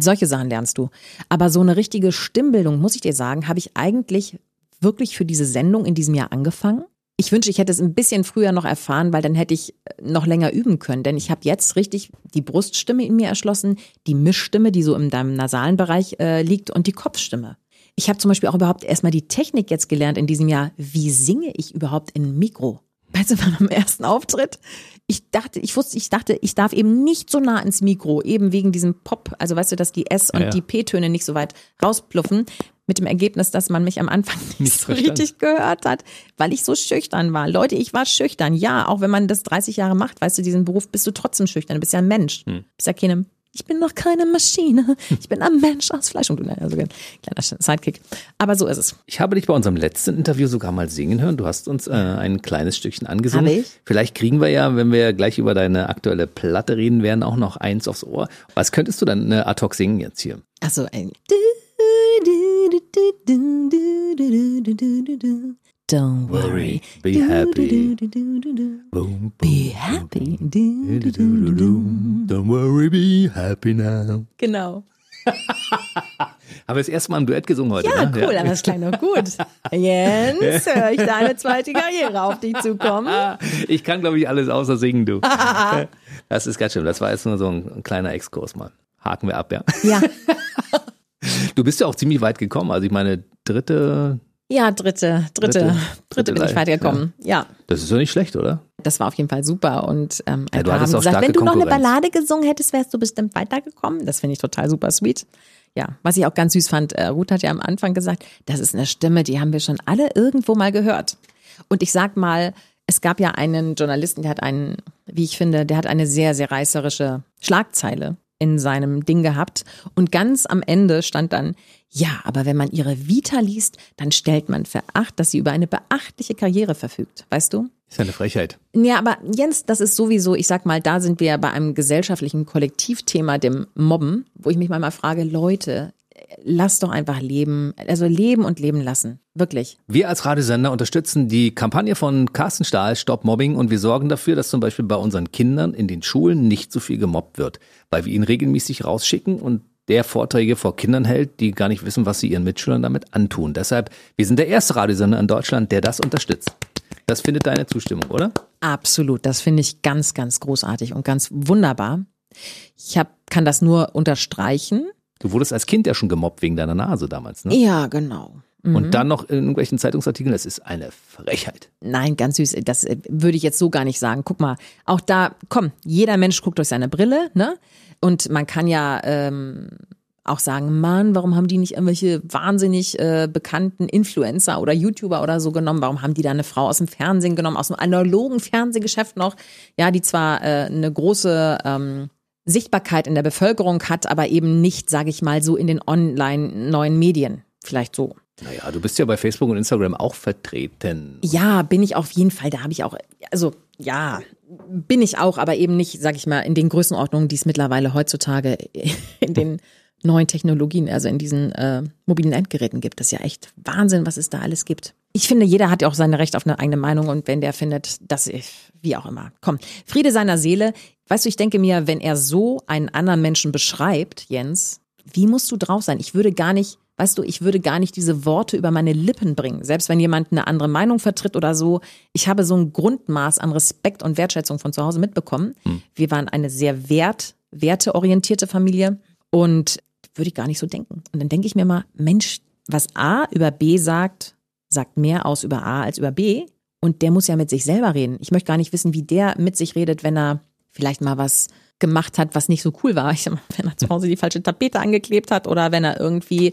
Speaker 3: solche Sachen lernst du. Aber so eine richtige Stimmbildung, muss ich dir sagen, habe ich eigentlich wirklich für diese Sendung in diesem Jahr angefangen. Ich wünsche, ich hätte es ein bisschen früher noch erfahren, weil dann hätte ich äh, noch länger üben können. Denn ich habe jetzt richtig die Bruststimme in mir erschlossen, die Mischstimme, die so in deinem nasalen Bereich äh, liegt und die Kopfstimme. Ich habe zum Beispiel auch überhaupt erstmal die Technik jetzt gelernt in diesem Jahr. Wie singe ich überhaupt in Mikro? Weißt du, beim ersten Auftritt, ich dachte, ich wusste, ich dachte, ich darf eben nicht so nah ins Mikro, eben wegen diesem Pop, also weißt du, dass die S- und
Speaker 2: Ja, ja.
Speaker 3: die P-Töne nicht so weit rauspluffen. Mit dem Ergebnis, dass man mich am Anfang nicht,
Speaker 2: Nicht
Speaker 3: so
Speaker 2: verstanden.
Speaker 3: richtig gehört hat, weil ich so schüchtern war. Leute, ich war schüchtern. Ja, auch wenn man das 30 Jahre macht, weißt du, diesen Beruf, bist du trotzdem schüchtern. Du bist ja ein Mensch.
Speaker 2: Hm.
Speaker 3: Bist ja keine, ich bin noch keine Maschine. Ich bin ein Mensch aus Fleisch und Blut. Also ein kleiner Sidekick. Aber so ist es.
Speaker 2: Ich habe dich bei unserem letzten Interview sogar mal singen hören. Du hast uns äh, ein kleines Stückchen angesungen.
Speaker 3: Habe ich?
Speaker 2: Vielleicht kriegen wir ja, wenn wir gleich über deine aktuelle Platte reden werden, auch noch eins aufs Ohr. Was könntest du dann äh, ad hoc singen jetzt hier?
Speaker 3: Also ein Don't worry.
Speaker 2: Be happy.
Speaker 3: Be happy.
Speaker 2: Don't worry, be happy now.
Speaker 3: Genau.
Speaker 2: Aber das erste Mal ein Duett gesungen heute.
Speaker 3: Ja,
Speaker 2: ne?
Speaker 3: cool, aber das klang doch gut. Jens, höre ich deine zweite Karriere auf dich zukommen.
Speaker 2: Ich kann, glaube ich, alles außer singen, du. das ist ganz schön. Das war jetzt nur so ein, ein kleiner Exkurs mal. Haken wir ab, ja.
Speaker 3: Ja,
Speaker 2: Du bist ja auch ziemlich weit gekommen. Also ich meine, dritte,
Speaker 3: ja, dritte, dritte,
Speaker 2: Dritte-
Speaker 3: dritte, bin ich weitergekommen. Ja.
Speaker 2: das ist ja nicht schlecht, oder?
Speaker 3: Das war auf jeden Fall super und ähm,
Speaker 2: Ja, du
Speaker 3: haben gesagt, wenn du noch eine. Ballade gesungen hättest, wärst du bestimmt weitergekommen. Das finde ich total super sweet. Ja, was ich auch ganz süß fand, äh, Ruth hat ja am Anfang gesagt, das ist eine Stimme, die haben wir schon alle irgendwo mal gehört. Und ich sag mal, es gab ja einen Journalisten, der hat einen, wie ich finde, der hat eine sehr, sehr reißerische Schlagzeile in seinem Ding gehabt. Und ganz am Ende stand dann, ja, aber wenn man ihre Vita liest, dann stellt man veracht, dass sie über eine beachtliche Karriere verfügt. Weißt du?
Speaker 2: Ist ja eine Frechheit.
Speaker 3: Ja, aber Jens, das ist sowieso, ich sag mal, da sind wir ja bei einem gesellschaftlichen Kollektivthema, dem Mobben, wo ich mich manchmal frage, Leute, lasst doch einfach leben, also leben und leben lassen. Wirklich.
Speaker 2: Wir als Radiosender unterstützen die Kampagne von Carsten Stahl, Stop Mobbing, und wir sorgen dafür, dass zum Beispiel bei unseren Kindern in den Schulen nicht so viel gemobbt wird, weil wir ihn regelmäßig rausschicken und der Vorträge vor Kindern hält, die gar nicht wissen, was sie ihren Mitschülern damit antun. Deshalb, wir sind der erste Radiosender in Deutschland, der das unterstützt. Das findet deine Zustimmung, oder?
Speaker 3: Absolut, das finde ich ganz, ganz großartig und ganz wunderbar. Ich hab, kann das nur unterstreichen.
Speaker 2: Du wurdest als Kind ja schon gemobbt wegen deiner Nase damals, ne?
Speaker 3: Ja, genau.
Speaker 2: Und dann noch in irgendwelchen Zeitungsartikeln, das ist eine Frechheit.
Speaker 3: Nein, ganz süß. Das äh, würde ich jetzt so gar nicht sagen. Guck mal, auch da, komm, jeder Mensch guckt durch seine Brille, ne? Und man kann ja ähm, auch sagen, Mann, warum haben die nicht irgendwelche wahnsinnig äh, bekannten Influencer oder YouTuber oder so genommen? Warum haben die da eine Frau aus dem Fernsehen genommen, aus dem analogen Fernsehgeschäft noch? Ja, die zwar äh, eine große ähm, Sichtbarkeit in der Bevölkerung hat, aber eben nicht, sage ich mal, so in den online neuen Medien. Vielleicht so.
Speaker 2: Naja, du bist ja bei Facebook und Instagram auch vertreten.
Speaker 3: Ja, bin ich auf jeden Fall. Da habe ich auch, also ja, bin ich auch, aber eben nicht, sag ich mal, in den Größenordnungen, die es mittlerweile heutzutage in den neuen Technologien, also in diesen äh, mobilen Endgeräten gibt. Das ist ja echt Wahnsinn, was es da alles gibt. Ich finde, jeder hat ja auch sein Recht auf eine eigene Meinung und wenn der findet, dass ich, wie auch immer. Komm, Friede seiner Seele. Weißt du, ich denke mir, wenn er so einen anderen Menschen beschreibt, Jens, wie musst du drauf sein? Ich würde gar nicht, weißt du, ich würde gar nicht diese Worte über meine Lippen bringen. Selbst wenn jemand eine andere Meinung vertritt oder so. Ich habe so ein Grundmaß an Respekt und Wertschätzung von zu Hause mitbekommen. Wir waren eine sehr wert, werteorientierte Familie und würde ich gar nicht so denken. Und dann denke ich mir mal, Mensch, was A über B sagt, sagt mehr aus über A als über B. Und der muss ja mit sich selber reden. Ich möchte gar nicht wissen, wie der mit sich redet, wenn er vielleicht mal was gemacht hat, was nicht so cool war. Ich sag mal, wenn er zu Hause die falsche Tapete angeklebt hat oder wenn er irgendwie,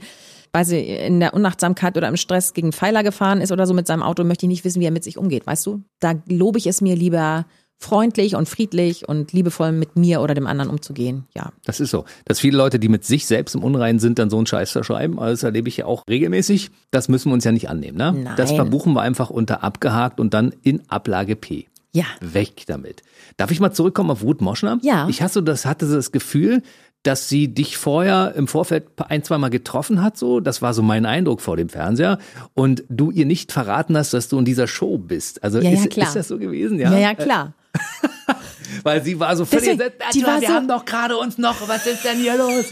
Speaker 3: weiß ich, in der Unachtsamkeit oder im Stress gegen Pfeiler gefahren ist oder so mit seinem Auto, möchte ich nicht wissen, wie er mit sich umgeht, weißt du? Da lobe ich es mir lieber freundlich und friedlich und liebevoll mit mir oder dem anderen umzugehen. Ja.
Speaker 2: Das ist so. Dass viele Leute, die mit sich selbst im Unreinen sind, dann so einen Scheiß verschreiben, also das erlebe ich ja auch regelmäßig. Das müssen wir uns ja nicht annehmen, ne?
Speaker 3: Nein.
Speaker 2: Das verbuchen wir einfach unter abgehakt und dann in Ablage P.
Speaker 3: Ja.
Speaker 2: Weg damit. Darf ich mal zurückkommen auf Ruth Moschner?
Speaker 3: Ja.
Speaker 2: Ich hatte das, hatte das Gefühl, dass sie dich vorher im Vorfeld ein, zwei Mal getroffen hat, so. Das war so mein Eindruck vor dem Fernseher. Und du ihr nicht verraten hast, dass du in dieser Show bist. Also
Speaker 3: Ja, ja,
Speaker 2: ist,
Speaker 3: klar.
Speaker 2: ist das so gewesen? Ja,
Speaker 3: Ja, ja, klar.
Speaker 2: Weil sie war so völlig,
Speaker 3: Deswegen, die war
Speaker 2: wir
Speaker 3: so-
Speaker 2: haben doch gerade uns noch, was ist denn hier los?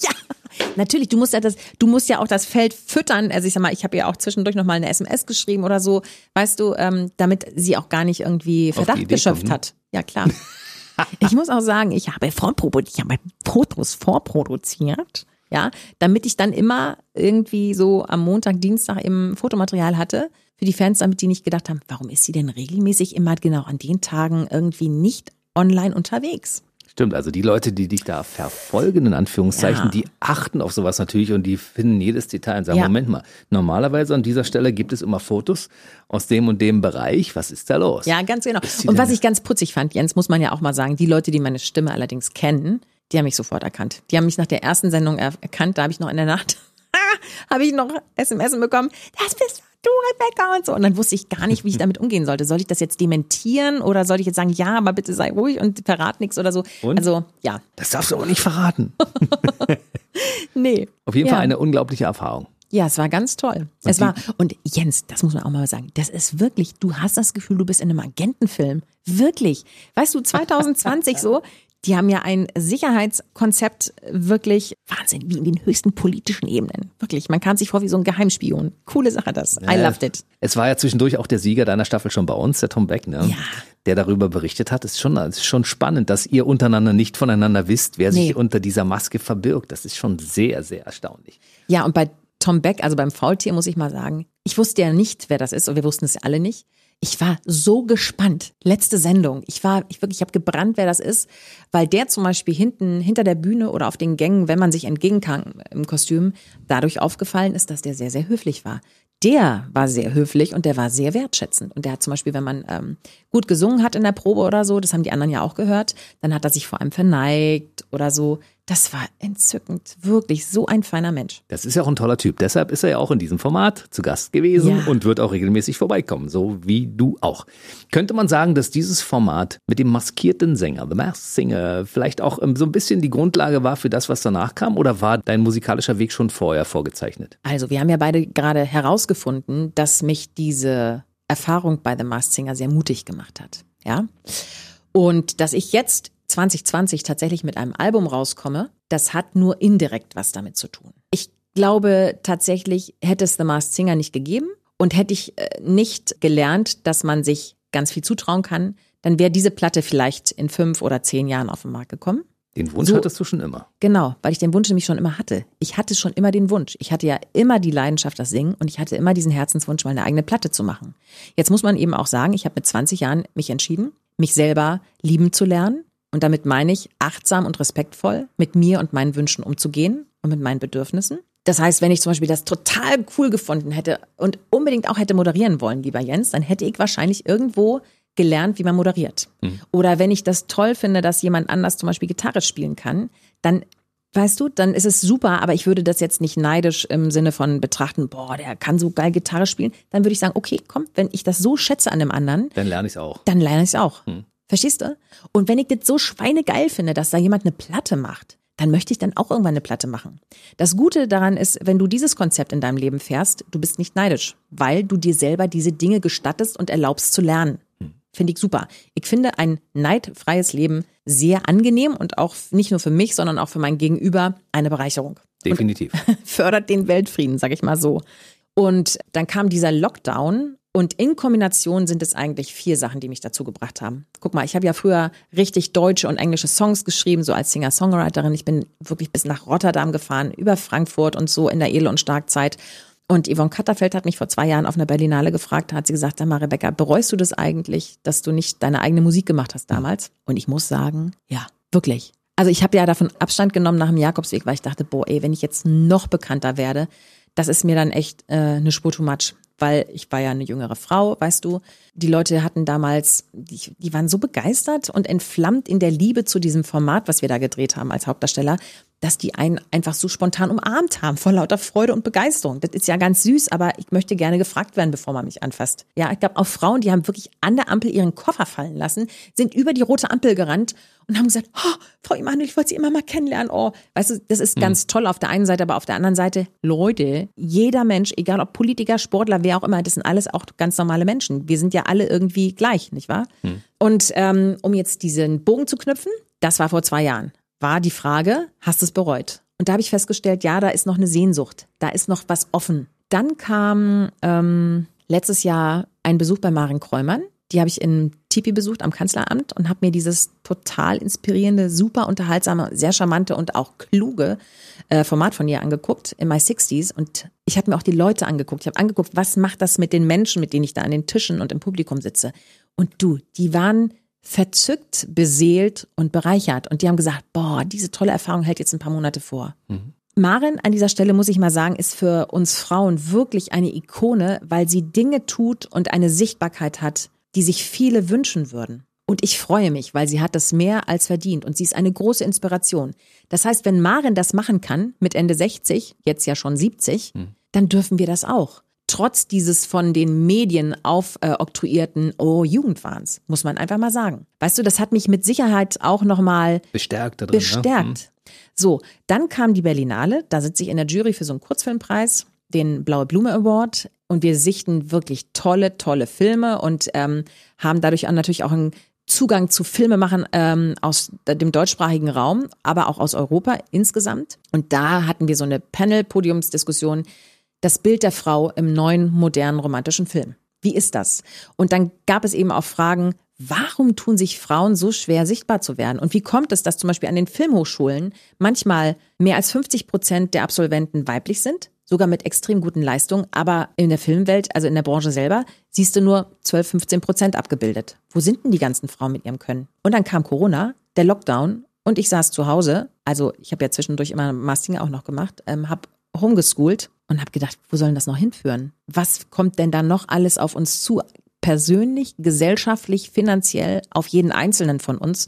Speaker 3: Ja, natürlich. Du musst ja das, du musst ja auch das Feld füttern. Also ich sag mal, ich habe ja auch zwischendurch noch mal eine SMS geschrieben oder so, weißt du, ähm, damit sie auch gar nicht irgendwie Verdacht geschöpft
Speaker 2: kommt, ne?
Speaker 3: hat. Ja klar. ich muss auch sagen, ich habe vorprodu- ich habe Fotos vorproduziert, ja, damit ich dann immer irgendwie so am Montag, Dienstag im Fotomaterial hatte für die Fans, damit die nicht gedacht haben, warum ist sie denn regelmäßig immer genau an den Tagen irgendwie nicht online unterwegs?
Speaker 2: Stimmt, also die Leute, die dich da verfolgen, in Anführungszeichen,
Speaker 3: Ja.
Speaker 2: die achten auf sowas natürlich und die finden jedes Detail und sagen,
Speaker 3: Ja.
Speaker 2: Moment mal, normalerweise an dieser Stelle gibt es immer Fotos aus dem und dem Bereich. Was ist da los?
Speaker 3: Ja, ganz genau. Und was ich ganz putzig fand, Jens, muss man ja auch mal sagen, die Leute, die meine Stimme allerdings kennen, die haben mich sofort erkannt. Die haben mich nach der ersten Sendung er erkannt, da habe ich noch in der Nacht, habe ich noch SMS bekommen, das bist du, Rebecca und so. Und dann wusste ich gar nicht, wie ich damit umgehen sollte. Soll ich das jetzt dementieren oder soll ich jetzt sagen, ja, aber bitte sei ruhig und verrat nichts oder so.
Speaker 2: Und?
Speaker 3: Also, ja,
Speaker 2: Das darfst du aber nicht verraten.
Speaker 3: nee.
Speaker 2: Auf jeden
Speaker 3: ja.
Speaker 2: Fall eine unglaubliche Erfahrung.
Speaker 3: Ja, es war ganz toll. es
Speaker 2: die-
Speaker 3: war, und Jens, das muss man auch mal sagen, das ist wirklich, du hast das Gefühl, du bist in einem Agentenfilm. Wirklich. Weißt du, 2020 so, die haben ja ein Sicherheitskonzept wirklich Wahnsinn, wie in den höchsten politischen Ebenen. Wirklich, man kam sich vor wie so ein Geheimspion. Coole Sache das. I loved it.
Speaker 2: Es war ja zwischendurch auch der Sieger deiner Staffel schon bei uns, der Tom Beck, ne?
Speaker 3: Ja.
Speaker 2: Der darüber berichtet hat. Es ist schon, ist schon spannend, dass ihr untereinander nicht voneinander wisst, wer
Speaker 3: Nee.
Speaker 2: sich unter dieser Maske verbirgt. Das ist schon sehr, sehr erstaunlich.
Speaker 3: Ja, und bei Tom Beck, also beim Faultier, muss ich mal sagen, ich wusste ja nicht, wer das ist und wir wussten es alle nicht. Ich war so gespannt. Letzte Sendung. Ich war, ich wirklich, ich habe gebrannt, wer das ist, weil der zum Beispiel hinten, hinter der Bühne oder auf den Gängen, wenn man sich entgegenkam im Kostüm, dadurch aufgefallen ist, dass der sehr, sehr höflich war. Der war sehr höflich und der war sehr wertschätzend. Und der hat zum Beispiel, wenn man ähm, gut gesungen hat in der Probe oder so, das haben die anderen ja auch gehört, dann hat er sich vor allem verneigt oder so. Das war entzückend. Wirklich so ein feiner Mensch.
Speaker 2: Das ist ja auch ein toller Typ. Deshalb ist er ja auch in diesem Format zu Gast gewesen
Speaker 3: Ja.
Speaker 2: und wird auch regelmäßig vorbeikommen, so wie du auch. Könnte man sagen, dass dieses Format mit dem maskierten Sänger, The Masked Singer, vielleicht auch ähm, so ein bisschen die Grundlage war für das, was danach kam? Oder war dein musikalischer Weg schon vorher vorgezeichnet?
Speaker 3: Also, wir haben ja beide gerade herausgefunden, dass mich diese Erfahrung bei The Masked Singer sehr mutig gemacht hat. Ja. Und dass ich jetzt 2020 tatsächlich mit einem Album rauskomme, das hat nur indirekt was damit zu tun. Ich glaube tatsächlich, hätte es The Masked Singer nicht gegeben und hätte ich äh, nicht gelernt, dass man sich ganz viel zutrauen kann, dann wäre diese Platte vielleicht in fünf oder zehn Jahren auf den Markt gekommen.
Speaker 2: Den Wunsch
Speaker 3: So-
Speaker 2: hattest du schon immer.
Speaker 3: Genau, weil ich den Wunsch nämlich schon immer hatte. Ich hatte schon immer den Wunsch. Ich hatte ja immer die Leidenschaft, das Singen und ich hatte immer diesen Herzenswunsch, mal eine eigene Platte zu machen. Jetzt muss man eben auch sagen, ich habe mit 20 Jahren mich entschieden, mich selber lieben zu lernen. Und damit meine ich, achtsam und respektvoll mit mir und meinen Wünschen umzugehen und mit meinen Bedürfnissen. Das heißt, wenn ich zum Beispiel das total cool gefunden hätte und unbedingt auch hätte moderieren wollen, lieber Jens, dann hätte ich wahrscheinlich irgendwo gelernt, wie man moderiert. Oder wenn ich das toll finde, dass jemand anders zum Beispiel Gitarre spielen kann, dann Weißt du, dann ist es super, aber ich würde das jetzt nicht neidisch im Sinne von betrachten, boah, der kann so geil Gitarre spielen. Dann würde ich sagen, okay, komm, wenn ich das so schätze an dem anderen,
Speaker 2: Dann lerne ich es auch.
Speaker 3: dann lerne ich es auch. Verstehst du? Und wenn ich das so schweinegeil finde, dass da jemand eine Platte macht, dann möchte ich dann auch irgendwann eine Platte machen. Das Gute daran ist, wenn du dieses Konzept in deinem Leben fährst, du bist nicht neidisch, weil du dir selber diese Dinge gestattest und erlaubst zu lernen. Finde ich super. Ich finde ein neidfreies Leben sehr angenehm und auch nicht nur für mich, sondern auch für mein Gegenüber eine Bereicherung
Speaker 2: Definitiv.
Speaker 3: fördert den Weltfrieden, sag ich mal so. Und dann kam dieser Lockdown und in Kombination sind es eigentlich vier Sachen, die mich dazu gebracht haben. Guck mal, ich habe ja früher richtig deutsche und englische Songs geschrieben, so als Singer-Songwriterin. Ich bin wirklich bis nach Rotterdam gefahren, über Frankfurt und so in der Edel- und Starkzeit. Und Yvonne Katterfeld hat mich vor zwei Jahren auf einer Berlinale gefragt, da hat sie gesagt, sag mal, Rebecca, bereust du das eigentlich, dass du nicht deine eigene Musik gemacht hast damals? Und ich muss sagen, ja, wirklich. Also ich habe ja davon Abstand genommen nach dem Jakobsweg, weil ich dachte, boah, ey, wenn ich jetzt noch bekannter werde, das ist mir dann echt äh, eine Spur too much. Weil ich war ja eine jüngere Frau, weißt du. Die Leute hatten damals, die, die waren so begeistert und entflammt in der Liebe zu diesem Format, was wir da gedreht haben als Hauptdarsteller, dass die einen einfach so spontan umarmt haben, vor lauter Freude und Begeisterung. Das ist ja ganz süß, aber ich möchte gerne gefragt werden, bevor man mich anfasst. Ja, ich glaube auch Frauen, die haben wirklich an der Ampel ihren Koffer fallen lassen, sind über die rote Ampel gerannt und haben gesagt, oh, Frau Emanuel, ich wollte Sie immer mal kennenlernen. Oh, weißt du, das ist ganz toll auf der einen Seite, aber auf der anderen Seite, Leute, jeder Mensch, egal ob Politiker, Sportler, wer auch immer, das sind alles auch ganz normale Menschen. Wir sind ja alle irgendwie gleich, nicht wahr? Und ähm, um jetzt diesen Bogen zu knüpfen, das war vor zwei Jahren, war die Frage, hast du es bereut? Und da habe ich festgestellt, ja, da ist noch eine Sehnsucht, da ist noch was offen. Dann kam ähm, letztes Jahr ein Besuch bei Maren Kräumann. Die habe ich in Tipi besucht am Kanzleramt und habe mir dieses total inspirierende, super unterhaltsame, sehr charmante und auch kluge äh, Format von ihr angeguckt, in My 60s. Und ich habe mir auch die Leute angeguckt. Ich habe angeguckt, was macht das mit den Menschen, mit denen ich da an den Tischen und im Publikum sitze. Und du, die waren verzückt, beseelt und bereichert. Und die haben gesagt, boah, diese tolle Erfahrung hält jetzt ein paar Monate vor. Maren, an dieser Stelle muss ich mal sagen, ist für uns Frauen wirklich eine Ikone, weil sie Dinge tut und eine Sichtbarkeit hat, die sich viele wünschen würden. Und ich freue mich, weil sie hat das mehr als verdient und sie ist eine große Inspiration. Das heißt, wenn Maren das machen kann, mit Ende 60, jetzt ja schon 70, dann dürfen wir das auch. Trotz dieses von den Medien aufoktroyierten Oh, Jugendwahns, muss man einfach mal sagen. Weißt du, das hat mich mit Sicherheit auch nochmal
Speaker 2: Bestärkt da drin. Ne?
Speaker 3: bestärkt. So, dann kam die Berlinale, da sitze ich in der Jury für so einen Kurzfilmpreis, den Blaue Blume Award und wir sichten wirklich tolle, tolle Filme und ähm, haben dadurch natürlich auch einen Zugang zu Filmemachern ähm, aus dem deutschsprachigen Raum, aber auch aus Europa insgesamt. Und da hatten wir so eine Panel-Podiumsdiskussion, das Bild der Frau im neuen, modernen, romantischen Film. Wie ist das? Und dann gab es eben auch Fragen, warum tun sich Frauen so schwer sichtbar zu werden? Und wie kommt es, dass zum Beispiel an den Filmhochschulen manchmal mehr als 50 Prozent der Absolventen weiblich sind? Sogar mit extrem guten Leistungen, aber in der Filmwelt, also in der Branche selber, siehst du nur 12, 15 Prozent abgebildet. Wo sind denn die ganzen Frauen mit ihrem Können? Und dann kam Corona, der Lockdown und ich saß zu Hause. Also ich habe ja zwischendurch immer Masking auch noch gemacht, ähm, habe homegeschoolt und habe gedacht, wo soll denn das noch hinführen? Was kommt denn da noch alles auf uns zu? Persönlich, gesellschaftlich, finanziell, auf jeden Einzelnen von uns.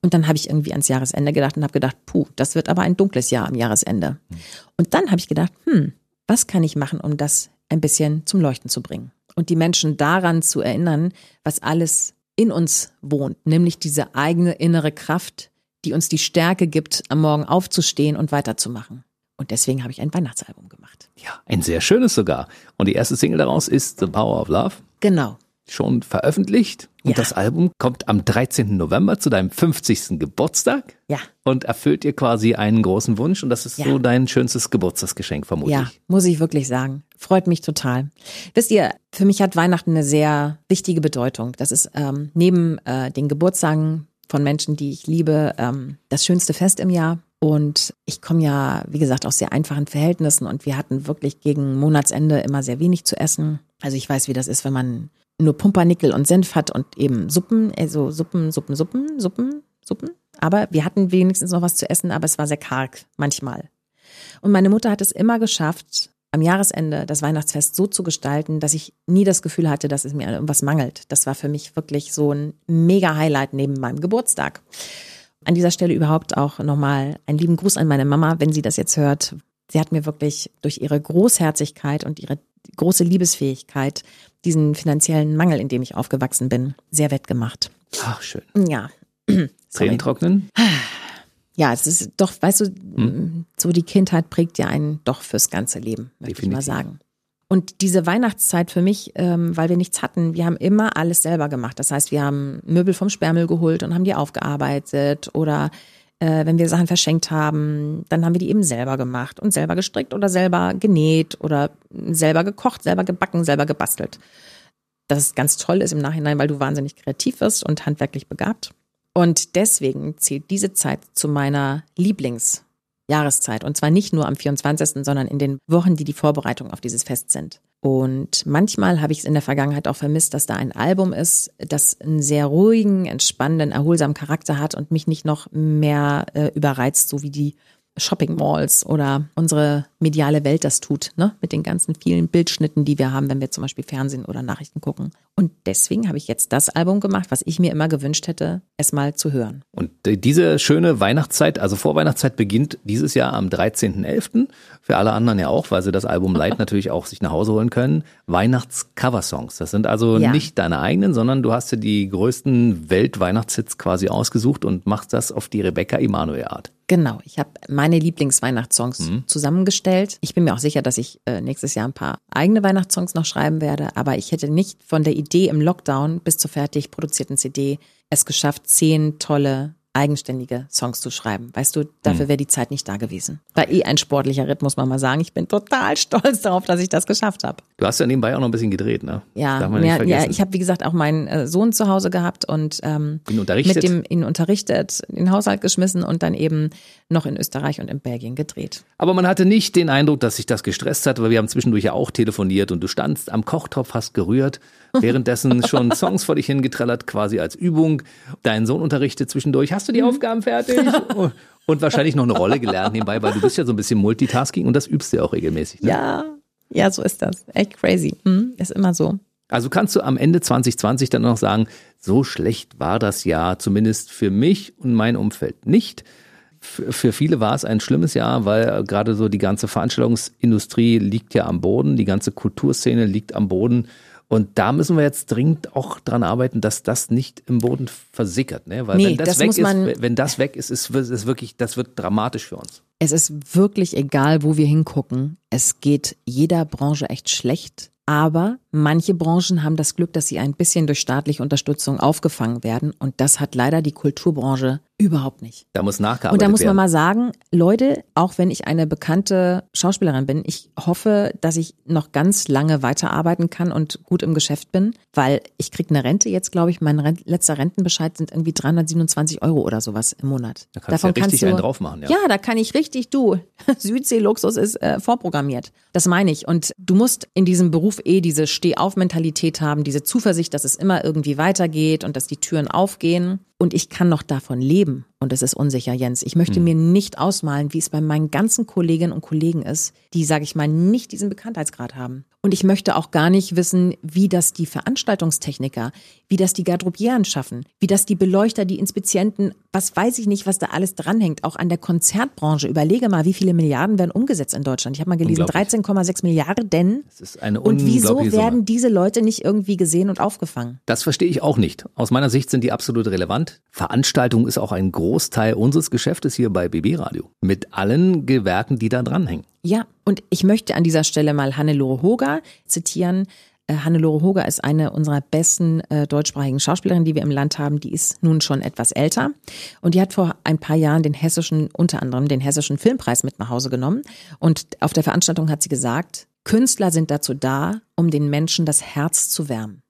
Speaker 3: Und dann habe ich irgendwie ans Jahresende gedacht und habe gedacht, puh, das wird aber ein dunkles Jahr am Jahresende. Und dann habe ich gedacht, hm, was kann ich machen, um das ein bisschen zum Leuchten zu bringen? Und die Menschen daran zu erinnern, was alles in uns wohnt, nämlich diese eigene innere Kraft, die uns die Stärke gibt, am Morgen aufzustehen und weiterzumachen. Und deswegen habe ich ein Weihnachtsalbum gemacht.
Speaker 2: Ja, ein sehr schönes sogar. Und die erste Single daraus ist The Power of Love.
Speaker 3: Genau.
Speaker 2: Schon veröffentlicht und
Speaker 3: Ja.
Speaker 2: das Album kommt am 13. November zu deinem 50. Geburtstag
Speaker 3: Ja.
Speaker 2: und erfüllt dir quasi einen großen Wunsch und das ist
Speaker 3: Ja.
Speaker 2: so dein schönstes Geburtstagsgeschenk vermutlich.
Speaker 3: Ja, muss ich wirklich sagen. Freut mich total. Wisst ihr, für mich hat Weihnachten eine sehr wichtige Bedeutung. Das ist ähm, neben äh, den Geburtstagen von Menschen, die ich liebe, ähm, das schönste Fest im Jahr. Und ich komme ja, wie gesagt, aus sehr einfachen Verhältnissen und wir hatten wirklich gegen Monatsende immer sehr wenig zu essen. Also ich weiß, wie das ist, wenn man nur Pumpernickel und Senf hat und eben Suppen, also Suppen, Suppen, Suppen, Suppen, Suppen. Aber wir hatten wenigstens noch was zu essen, aber es war sehr karg manchmal. Und meine Mutter hat es immer geschafft, am Jahresende das Weihnachtsfest so zu gestalten, dass ich nie das Gefühl hatte, dass es mir an irgendwas mangelt. Das war für mich wirklich so ein mega Highlight neben meinem Geburtstag. An dieser Stelle überhaupt auch nochmal einen lieben Gruß an meine Mama, wenn sie das jetzt hört. Sie hat mir wirklich durch ihre Großherzigkeit und ihre große Liebesfähigkeit diesen finanziellen Mangel, in dem ich aufgewachsen bin, sehr wettgemacht.
Speaker 2: Ach, schön.
Speaker 3: Ja.
Speaker 2: Tränen trocknen?
Speaker 3: Ja, es ist doch, weißt du,
Speaker 2: Hm.
Speaker 3: so die Kindheit prägt ja einen doch fürs ganze Leben, möchte ich mal sagen. Und diese Weihnachtszeit für mich, ähm, weil wir nichts hatten, wir haben immer alles selber gemacht. Das heißt, wir haben Möbel vom Sperrmüll geholt und haben die aufgearbeitet oder äh, wenn wir Sachen verschenkt haben, dann haben wir die eben selber gemacht und selber gestrickt oder selber genäht oder selber gekocht, selber gebacken, selber gebastelt. Das ganz toll ist im Nachhinein, weil du wahnsinnig kreativ wirst und handwerklich begabt. Und deswegen zählt diese Zeit zu meiner Lieblingsjahreszeit. Und zwar nicht nur am 24., sondern in den Wochen, die die Vorbereitung auf dieses Fest sind. Und manchmal habe ich es in der Vergangenheit auch vermisst, dass da ein Album ist, das einen sehr ruhigen, entspannenden, erholsamen Charakter hat und mich nicht noch mehr äh, überreizt, so wie die Shopping Malls oder unsere mediale Welt das tut, ne? Mit den ganzen vielen Bildschnitten, die wir haben, wenn wir zum Beispiel Fernsehen oder Nachrichten gucken. Und deswegen habe ich jetzt das Album gemacht, was ich mir immer gewünscht hätte, es mal zu hören.
Speaker 2: Und diese schöne Weihnachtszeit, also Vorweihnachtszeit beginnt dieses Jahr am 13.11. Für alle anderen ja auch, weil sie das Album Light natürlich auch sich nach Hause holen können. Weihnachts-Cover-Songs. Das sind also
Speaker 3: Ja.
Speaker 2: nicht deine eigenen, sondern du hast dir die größten Welt-Weihnachtshits quasi ausgesucht und machst das auf die Rebecca Emanuel-Art.
Speaker 3: Genau, ich habe meine Lieblingsweihnachtssongs zusammengestellt. Ich bin mir auch sicher, dass ich äh, nächstes Jahr ein paar eigene Weihnachtssongs noch schreiben werde, aber ich hätte nicht von der Idee im Lockdown bis zur fertig produzierten CD es geschafft, zehn tolle eigenständige Songs zu schreiben. Weißt du, dafür wäre die Zeit nicht da gewesen. War eh ein sportlicher Ritt, muss man mal sagen. Ich bin total stolz darauf, dass ich das geschafft habe.
Speaker 2: Du hast ja nebenbei auch noch ein bisschen gedreht, ne?
Speaker 3: Ja,
Speaker 2: nicht
Speaker 3: ja, ich habe wie gesagt auch meinen äh, Sohn zu Hause gehabt und ähm,
Speaker 2: Ihn
Speaker 3: mit dem ihn unterrichtet, in den Haushalt geschmissen und dann eben noch in Österreich und in Belgien gedreht.
Speaker 2: Aber man hatte nicht den Eindruck, dass sich das gestresst hat, weil wir haben zwischendurch ja auch telefoniert und du standst am Kochtopf, hast gerührt, währenddessen schon Songs vor dich hingetrellert, quasi als Übung. Deinen Sohn unterrichtet zwischendurch. Hast du die Aufgaben fertig? Und wahrscheinlich noch eine Rolle gelernt nebenbei, weil du bist ja so ein bisschen Multitasking und das übst du ja auch regelmäßig. Ne?
Speaker 3: Ja, ja, so ist das. Echt crazy. Hm, ist immer so.
Speaker 2: Also kannst du am Ende 2020 dann noch sagen, so schlecht war das Jahr, zumindest für mich und mein Umfeld nicht. Für, für viele war es ein schlimmes Jahr, weil gerade so die ganze Veranstaltungsindustrie liegt ja am Boden, die ganze Kulturszene liegt am Boden. Und da müssen wir jetzt dringend auch dran arbeiten, dass das nicht im Boden versickert, ne? Weil
Speaker 3: Nee,
Speaker 2: wenn das,
Speaker 3: das
Speaker 2: weg
Speaker 3: muss
Speaker 2: ist,
Speaker 3: man-
Speaker 2: wenn das weg ist, ist es wirklich, das wird dramatisch für uns.
Speaker 3: Es ist wirklich egal, wo wir hingucken. Es geht jeder Branche echt schlecht. Aber manche Branchen haben das Glück, dass sie ein bisschen durch staatliche Unterstützung aufgefangen werden. Und das hat leider die Kulturbranche überhaupt nicht.
Speaker 2: Da muss nachgearbeitet
Speaker 3: Und da muss man
Speaker 2: werden.
Speaker 3: mal sagen, Leute, auch wenn ich eine bekannte Schauspielerin bin, ich hoffe, dass ich noch ganz lange weiterarbeiten kann und gut im Geschäft bin, weil ich krieg eine Rente jetzt, glaube ich, mein Rent letzter Rentenbescheid sind irgendwie 327 Euro oder sowas im Monat.
Speaker 2: Da kannst du ja richtig einen drauf machen, ja.
Speaker 3: Ja, da kann ich richtig, du, Südsee-Luxus ist äh, vorprogrammiert. Das meine ich. Und du musst in diesem Beruf eh diese Steh-auf-Mentalität haben, diese Zuversicht, dass es immer irgendwie weitergeht und dass die Türen aufgehen. Und ich kann noch davon leben. Und es ist unsicher, Jens. Ich möchte mir nicht ausmalen, wie es bei meinen ganzen Kolleginnen und Kollegen ist, die, sage ich mal, nicht diesen Bekanntheitsgrad haben. Und ich möchte auch gar nicht wissen, wie das die Veranstaltungstechniker, wie das die Garderobieren schaffen, wie das die Beleuchter, die Inspizienten, was weiß ich nicht, was da alles dranhängt, auch an der Konzertbranche. Überlege mal, wie viele Milliarden werden umgesetzt in Deutschland. Ich habe mal gelesen,
Speaker 2: Unglaublich.
Speaker 3: 13,6 Milliarden.
Speaker 2: Das ist eine
Speaker 3: Und wieso werden diese Leute nicht irgendwie gesehen und aufgefangen?
Speaker 2: Das verstehe ich auch nicht. Aus meiner Sicht sind die absolut relevant. Veranstaltung ist auch ein Großteil unseres Geschäftes hier bei BB Radio. Mit allen Gewerken, die da dranhängen.
Speaker 3: Ja, und ich möchte an dieser Stelle mal Hannelore Hoger zitieren. Äh, Hannelore Hoger ist eine unserer besten äh, deutschsprachigen Schauspielerinnen, die wir im Land haben. Die ist nun schon etwas älter und die hat vor ein paar Jahren den hessischen, unter anderem den hessischen Filmpreis mit nach Hause genommen. Und auf der Veranstaltung hat sie gesagt, Künstler sind dazu da, um den Menschen das Herz zu wärmen.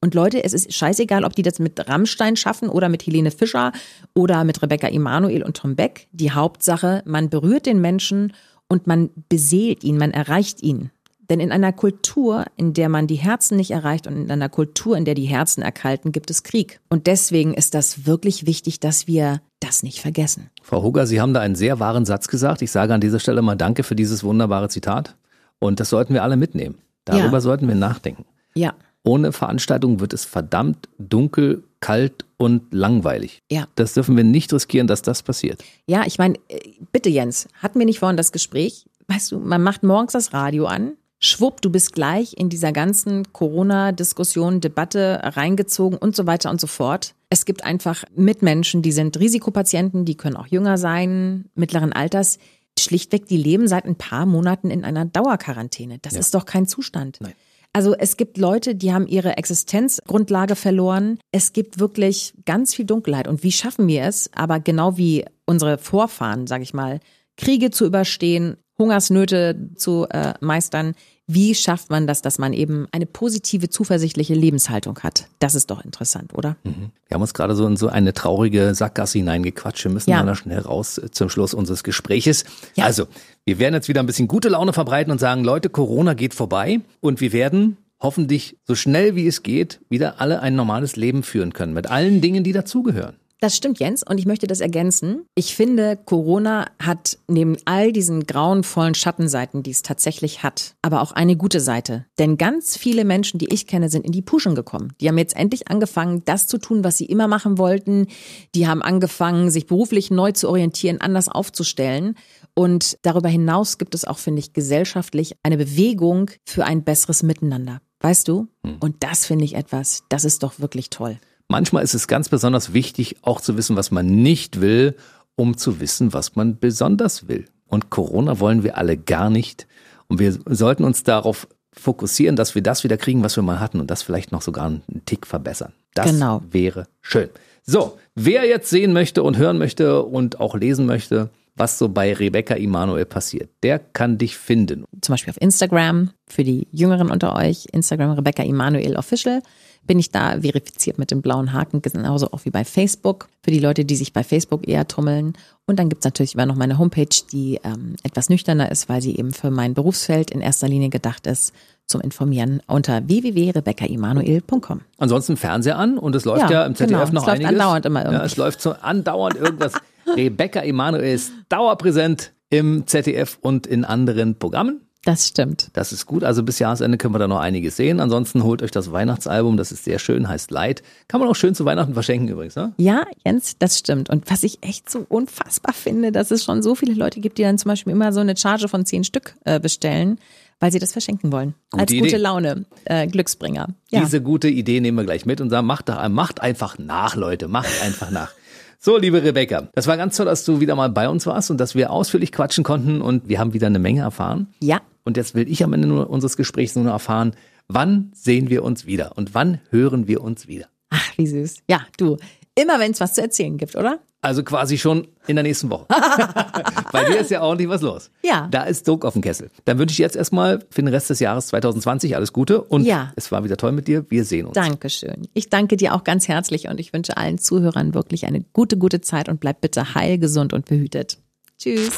Speaker 3: Und Leute, es ist scheißegal, ob die das mit Rammstein schaffen oder mit Helene Fischer oder mit Rebecca Emanuel und Tom Beck. Die Hauptsache, man berührt den Menschen und man beseelt ihn, man erreicht ihn. Denn in einer Kultur, in der man die Herzen nicht erreicht und in einer Kultur, in der die Herzen erkalten, gibt es Krieg. Und deswegen ist das wirklich wichtig, dass wir das nicht vergessen.
Speaker 2: Frau Hugger, Sie haben da einen sehr wahren Satz gesagt. Ich sage an dieser Stelle mal Danke für dieses wunderbare Zitat. Und das sollten wir alle mitnehmen. Darüber
Speaker 3: Ja.
Speaker 2: sollten wir nachdenken.
Speaker 3: Ja,
Speaker 2: Ohne Veranstaltung wird es verdammt dunkel, kalt und langweilig.
Speaker 3: ja.
Speaker 2: Das dürfen wir nicht riskieren, dass das passiert.
Speaker 3: Ja, ich meine, äh, bitte Jens, hatten wir nicht vorhin das Gespräch? Weißt du, man macht morgens das Radio an, schwupp, du bist gleich in dieser ganzen Corona-Diskussion, Debatte reingezogen und so weiter und so fort. Es gibt einfach Mitmenschen, die sind Risikopatienten, die können auch jünger sein, mittleren Alters. Schlichtweg, die leben seit ein paar Monaten in einer Dauerquarantäne. Das ist doch kein Zustand.
Speaker 2: Nein.
Speaker 3: Also es gibt Leute, die haben ihre Existenzgrundlage verloren. Es gibt wirklich ganz viel Dunkelheit. Und wie schaffen wir es? Aber genau wie unsere Vorfahren, sage ich mal, Kriege zu überstehen, Hungersnöte zu äh, meistern. Wie schafft man das, dass man eben eine positive, zuversichtliche Lebenshaltung hat? Das ist doch interessant, oder?
Speaker 2: Wir haben uns gerade so in so eine traurige Sackgasse hineingequatscht. Wir müssen
Speaker 3: Ja.
Speaker 2: da schnell raus äh, zum Schluss unseres Gespräches.
Speaker 3: Ja.
Speaker 2: Also, wir werden jetzt wieder ein bisschen gute Laune verbreiten und sagen, Leute, Corona geht vorbei und wir werden hoffentlich so schnell wie es geht wieder alle ein normales Leben führen können mit allen Dingen, die dazugehören.
Speaker 3: Das stimmt, Jens, und ich möchte das ergänzen. Ich finde, Corona hat neben all diesen grauenvollen Schattenseiten, die es tatsächlich hat, aber auch eine gute Seite. Denn ganz viele Menschen, die ich kenne, sind in die Puschen gekommen. Die haben jetzt endlich angefangen, das zu tun, was sie immer machen wollten. Die haben angefangen, sich beruflich neu zu orientieren, anders aufzustellen. Und darüber hinaus gibt es auch, finde ich, gesellschaftlich eine Bewegung für ein besseres Miteinander. Weißt du? Und das finde ich etwas, das ist doch wirklich toll.
Speaker 2: Manchmal ist es ganz besonders wichtig, auch zu wissen, was man nicht will, um zu wissen, was man besonders will. Und Corona wollen wir alle gar nicht. Und wir sollten uns darauf fokussieren, dass wir das wieder kriegen, was wir mal hatten und das vielleicht noch sogar einen Tick verbessern. Das
Speaker 3: Genau.
Speaker 2: wäre schön. So, wer jetzt sehen möchte und hören möchte und auch lesen möchte, was so bei Rebecca Emanuel passiert, der kann dich finden.
Speaker 3: zum Beispiel auf Instagram, für die Jüngeren unter euch, Instagram Rebecca Emanuel Official, bin ich da verifiziert mit dem blauen Haken, genauso auch wie bei Facebook, für die Leute, die sich bei Facebook eher tummeln. Und dann gibt's natürlich immer noch meine Homepage, die ähm, etwas nüchterner ist, weil sie eben für mein Berufsfeld in erster Linie gedacht ist, zum Informieren unter www.rebeccaemanuel.com.
Speaker 2: Ansonsten Fernseher an und es läuft ja,
Speaker 3: Ja,
Speaker 2: im ZDF
Speaker 3: genau.
Speaker 2: noch
Speaker 3: Es läuft
Speaker 2: einiges.
Speaker 3: andauernd immer
Speaker 2: Ja,
Speaker 3: irgendwas.
Speaker 2: es läuft so andauernd irgendwas. Rebecca Emanuel ist dauerpräsent im ZDF und in anderen Programmen.
Speaker 3: Das stimmt.
Speaker 2: Das ist gut. Also bis Jahresende können wir da noch einiges sehen. Ansonsten holt euch das Weihnachtsalbum, das ist sehr schön, heißt Light. Kann man auch schön zu Weihnachten verschenken übrigens. Ne?
Speaker 3: Ja, Jens, das stimmt. Und was ich echt so unfassbar finde, dass es schon so viele Leute gibt, die dann zum Beispiel immer so eine Charge von zehn Stück äh, bestellen, weil sie das verschenken wollen.
Speaker 2: Gute
Speaker 3: Als
Speaker 2: Idee.
Speaker 3: gute Laune, äh, Glücksbringer. Ja.
Speaker 2: Diese gute Idee nehmen wir gleich mit und sagen, macht, doch, macht einfach nach, Leute, macht einfach nach. So, liebe Rebecca, das war ganz toll, dass du wieder mal bei uns warst und dass wir ausführlich quatschen konnten und wir haben wieder eine Menge erfahren.
Speaker 3: ja,
Speaker 2: Und jetzt will ich am Ende nur unseres Gesprächs nur noch erfahren, wann sehen wir uns wieder und wann hören wir uns wieder?
Speaker 3: ach, wie süß. Ja, du, immer wenn es was zu erzählen gibt, oder?
Speaker 2: Also quasi schon in der nächsten Woche. Bei dir ist ja ordentlich was los.
Speaker 3: Ja.
Speaker 2: Da ist Druck auf dem Kessel. Dann wünsche ich jetzt erstmal für den Rest des Jahres 2020 alles Gute und
Speaker 3: Ja.
Speaker 2: es war wieder toll mit dir. Wir sehen uns.
Speaker 3: Dankeschön. Ich danke dir auch ganz herzlich und ich wünsche allen Zuhörern wirklich eine gute, gute Zeit und bleib bitte heil, gesund und behütet. Tschüss.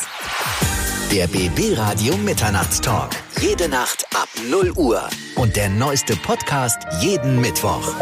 Speaker 1: Der BB Radio Mitternachtstalk. Jede Nacht ab 0 Uhr. Und der neueste Podcast jeden Mittwoch.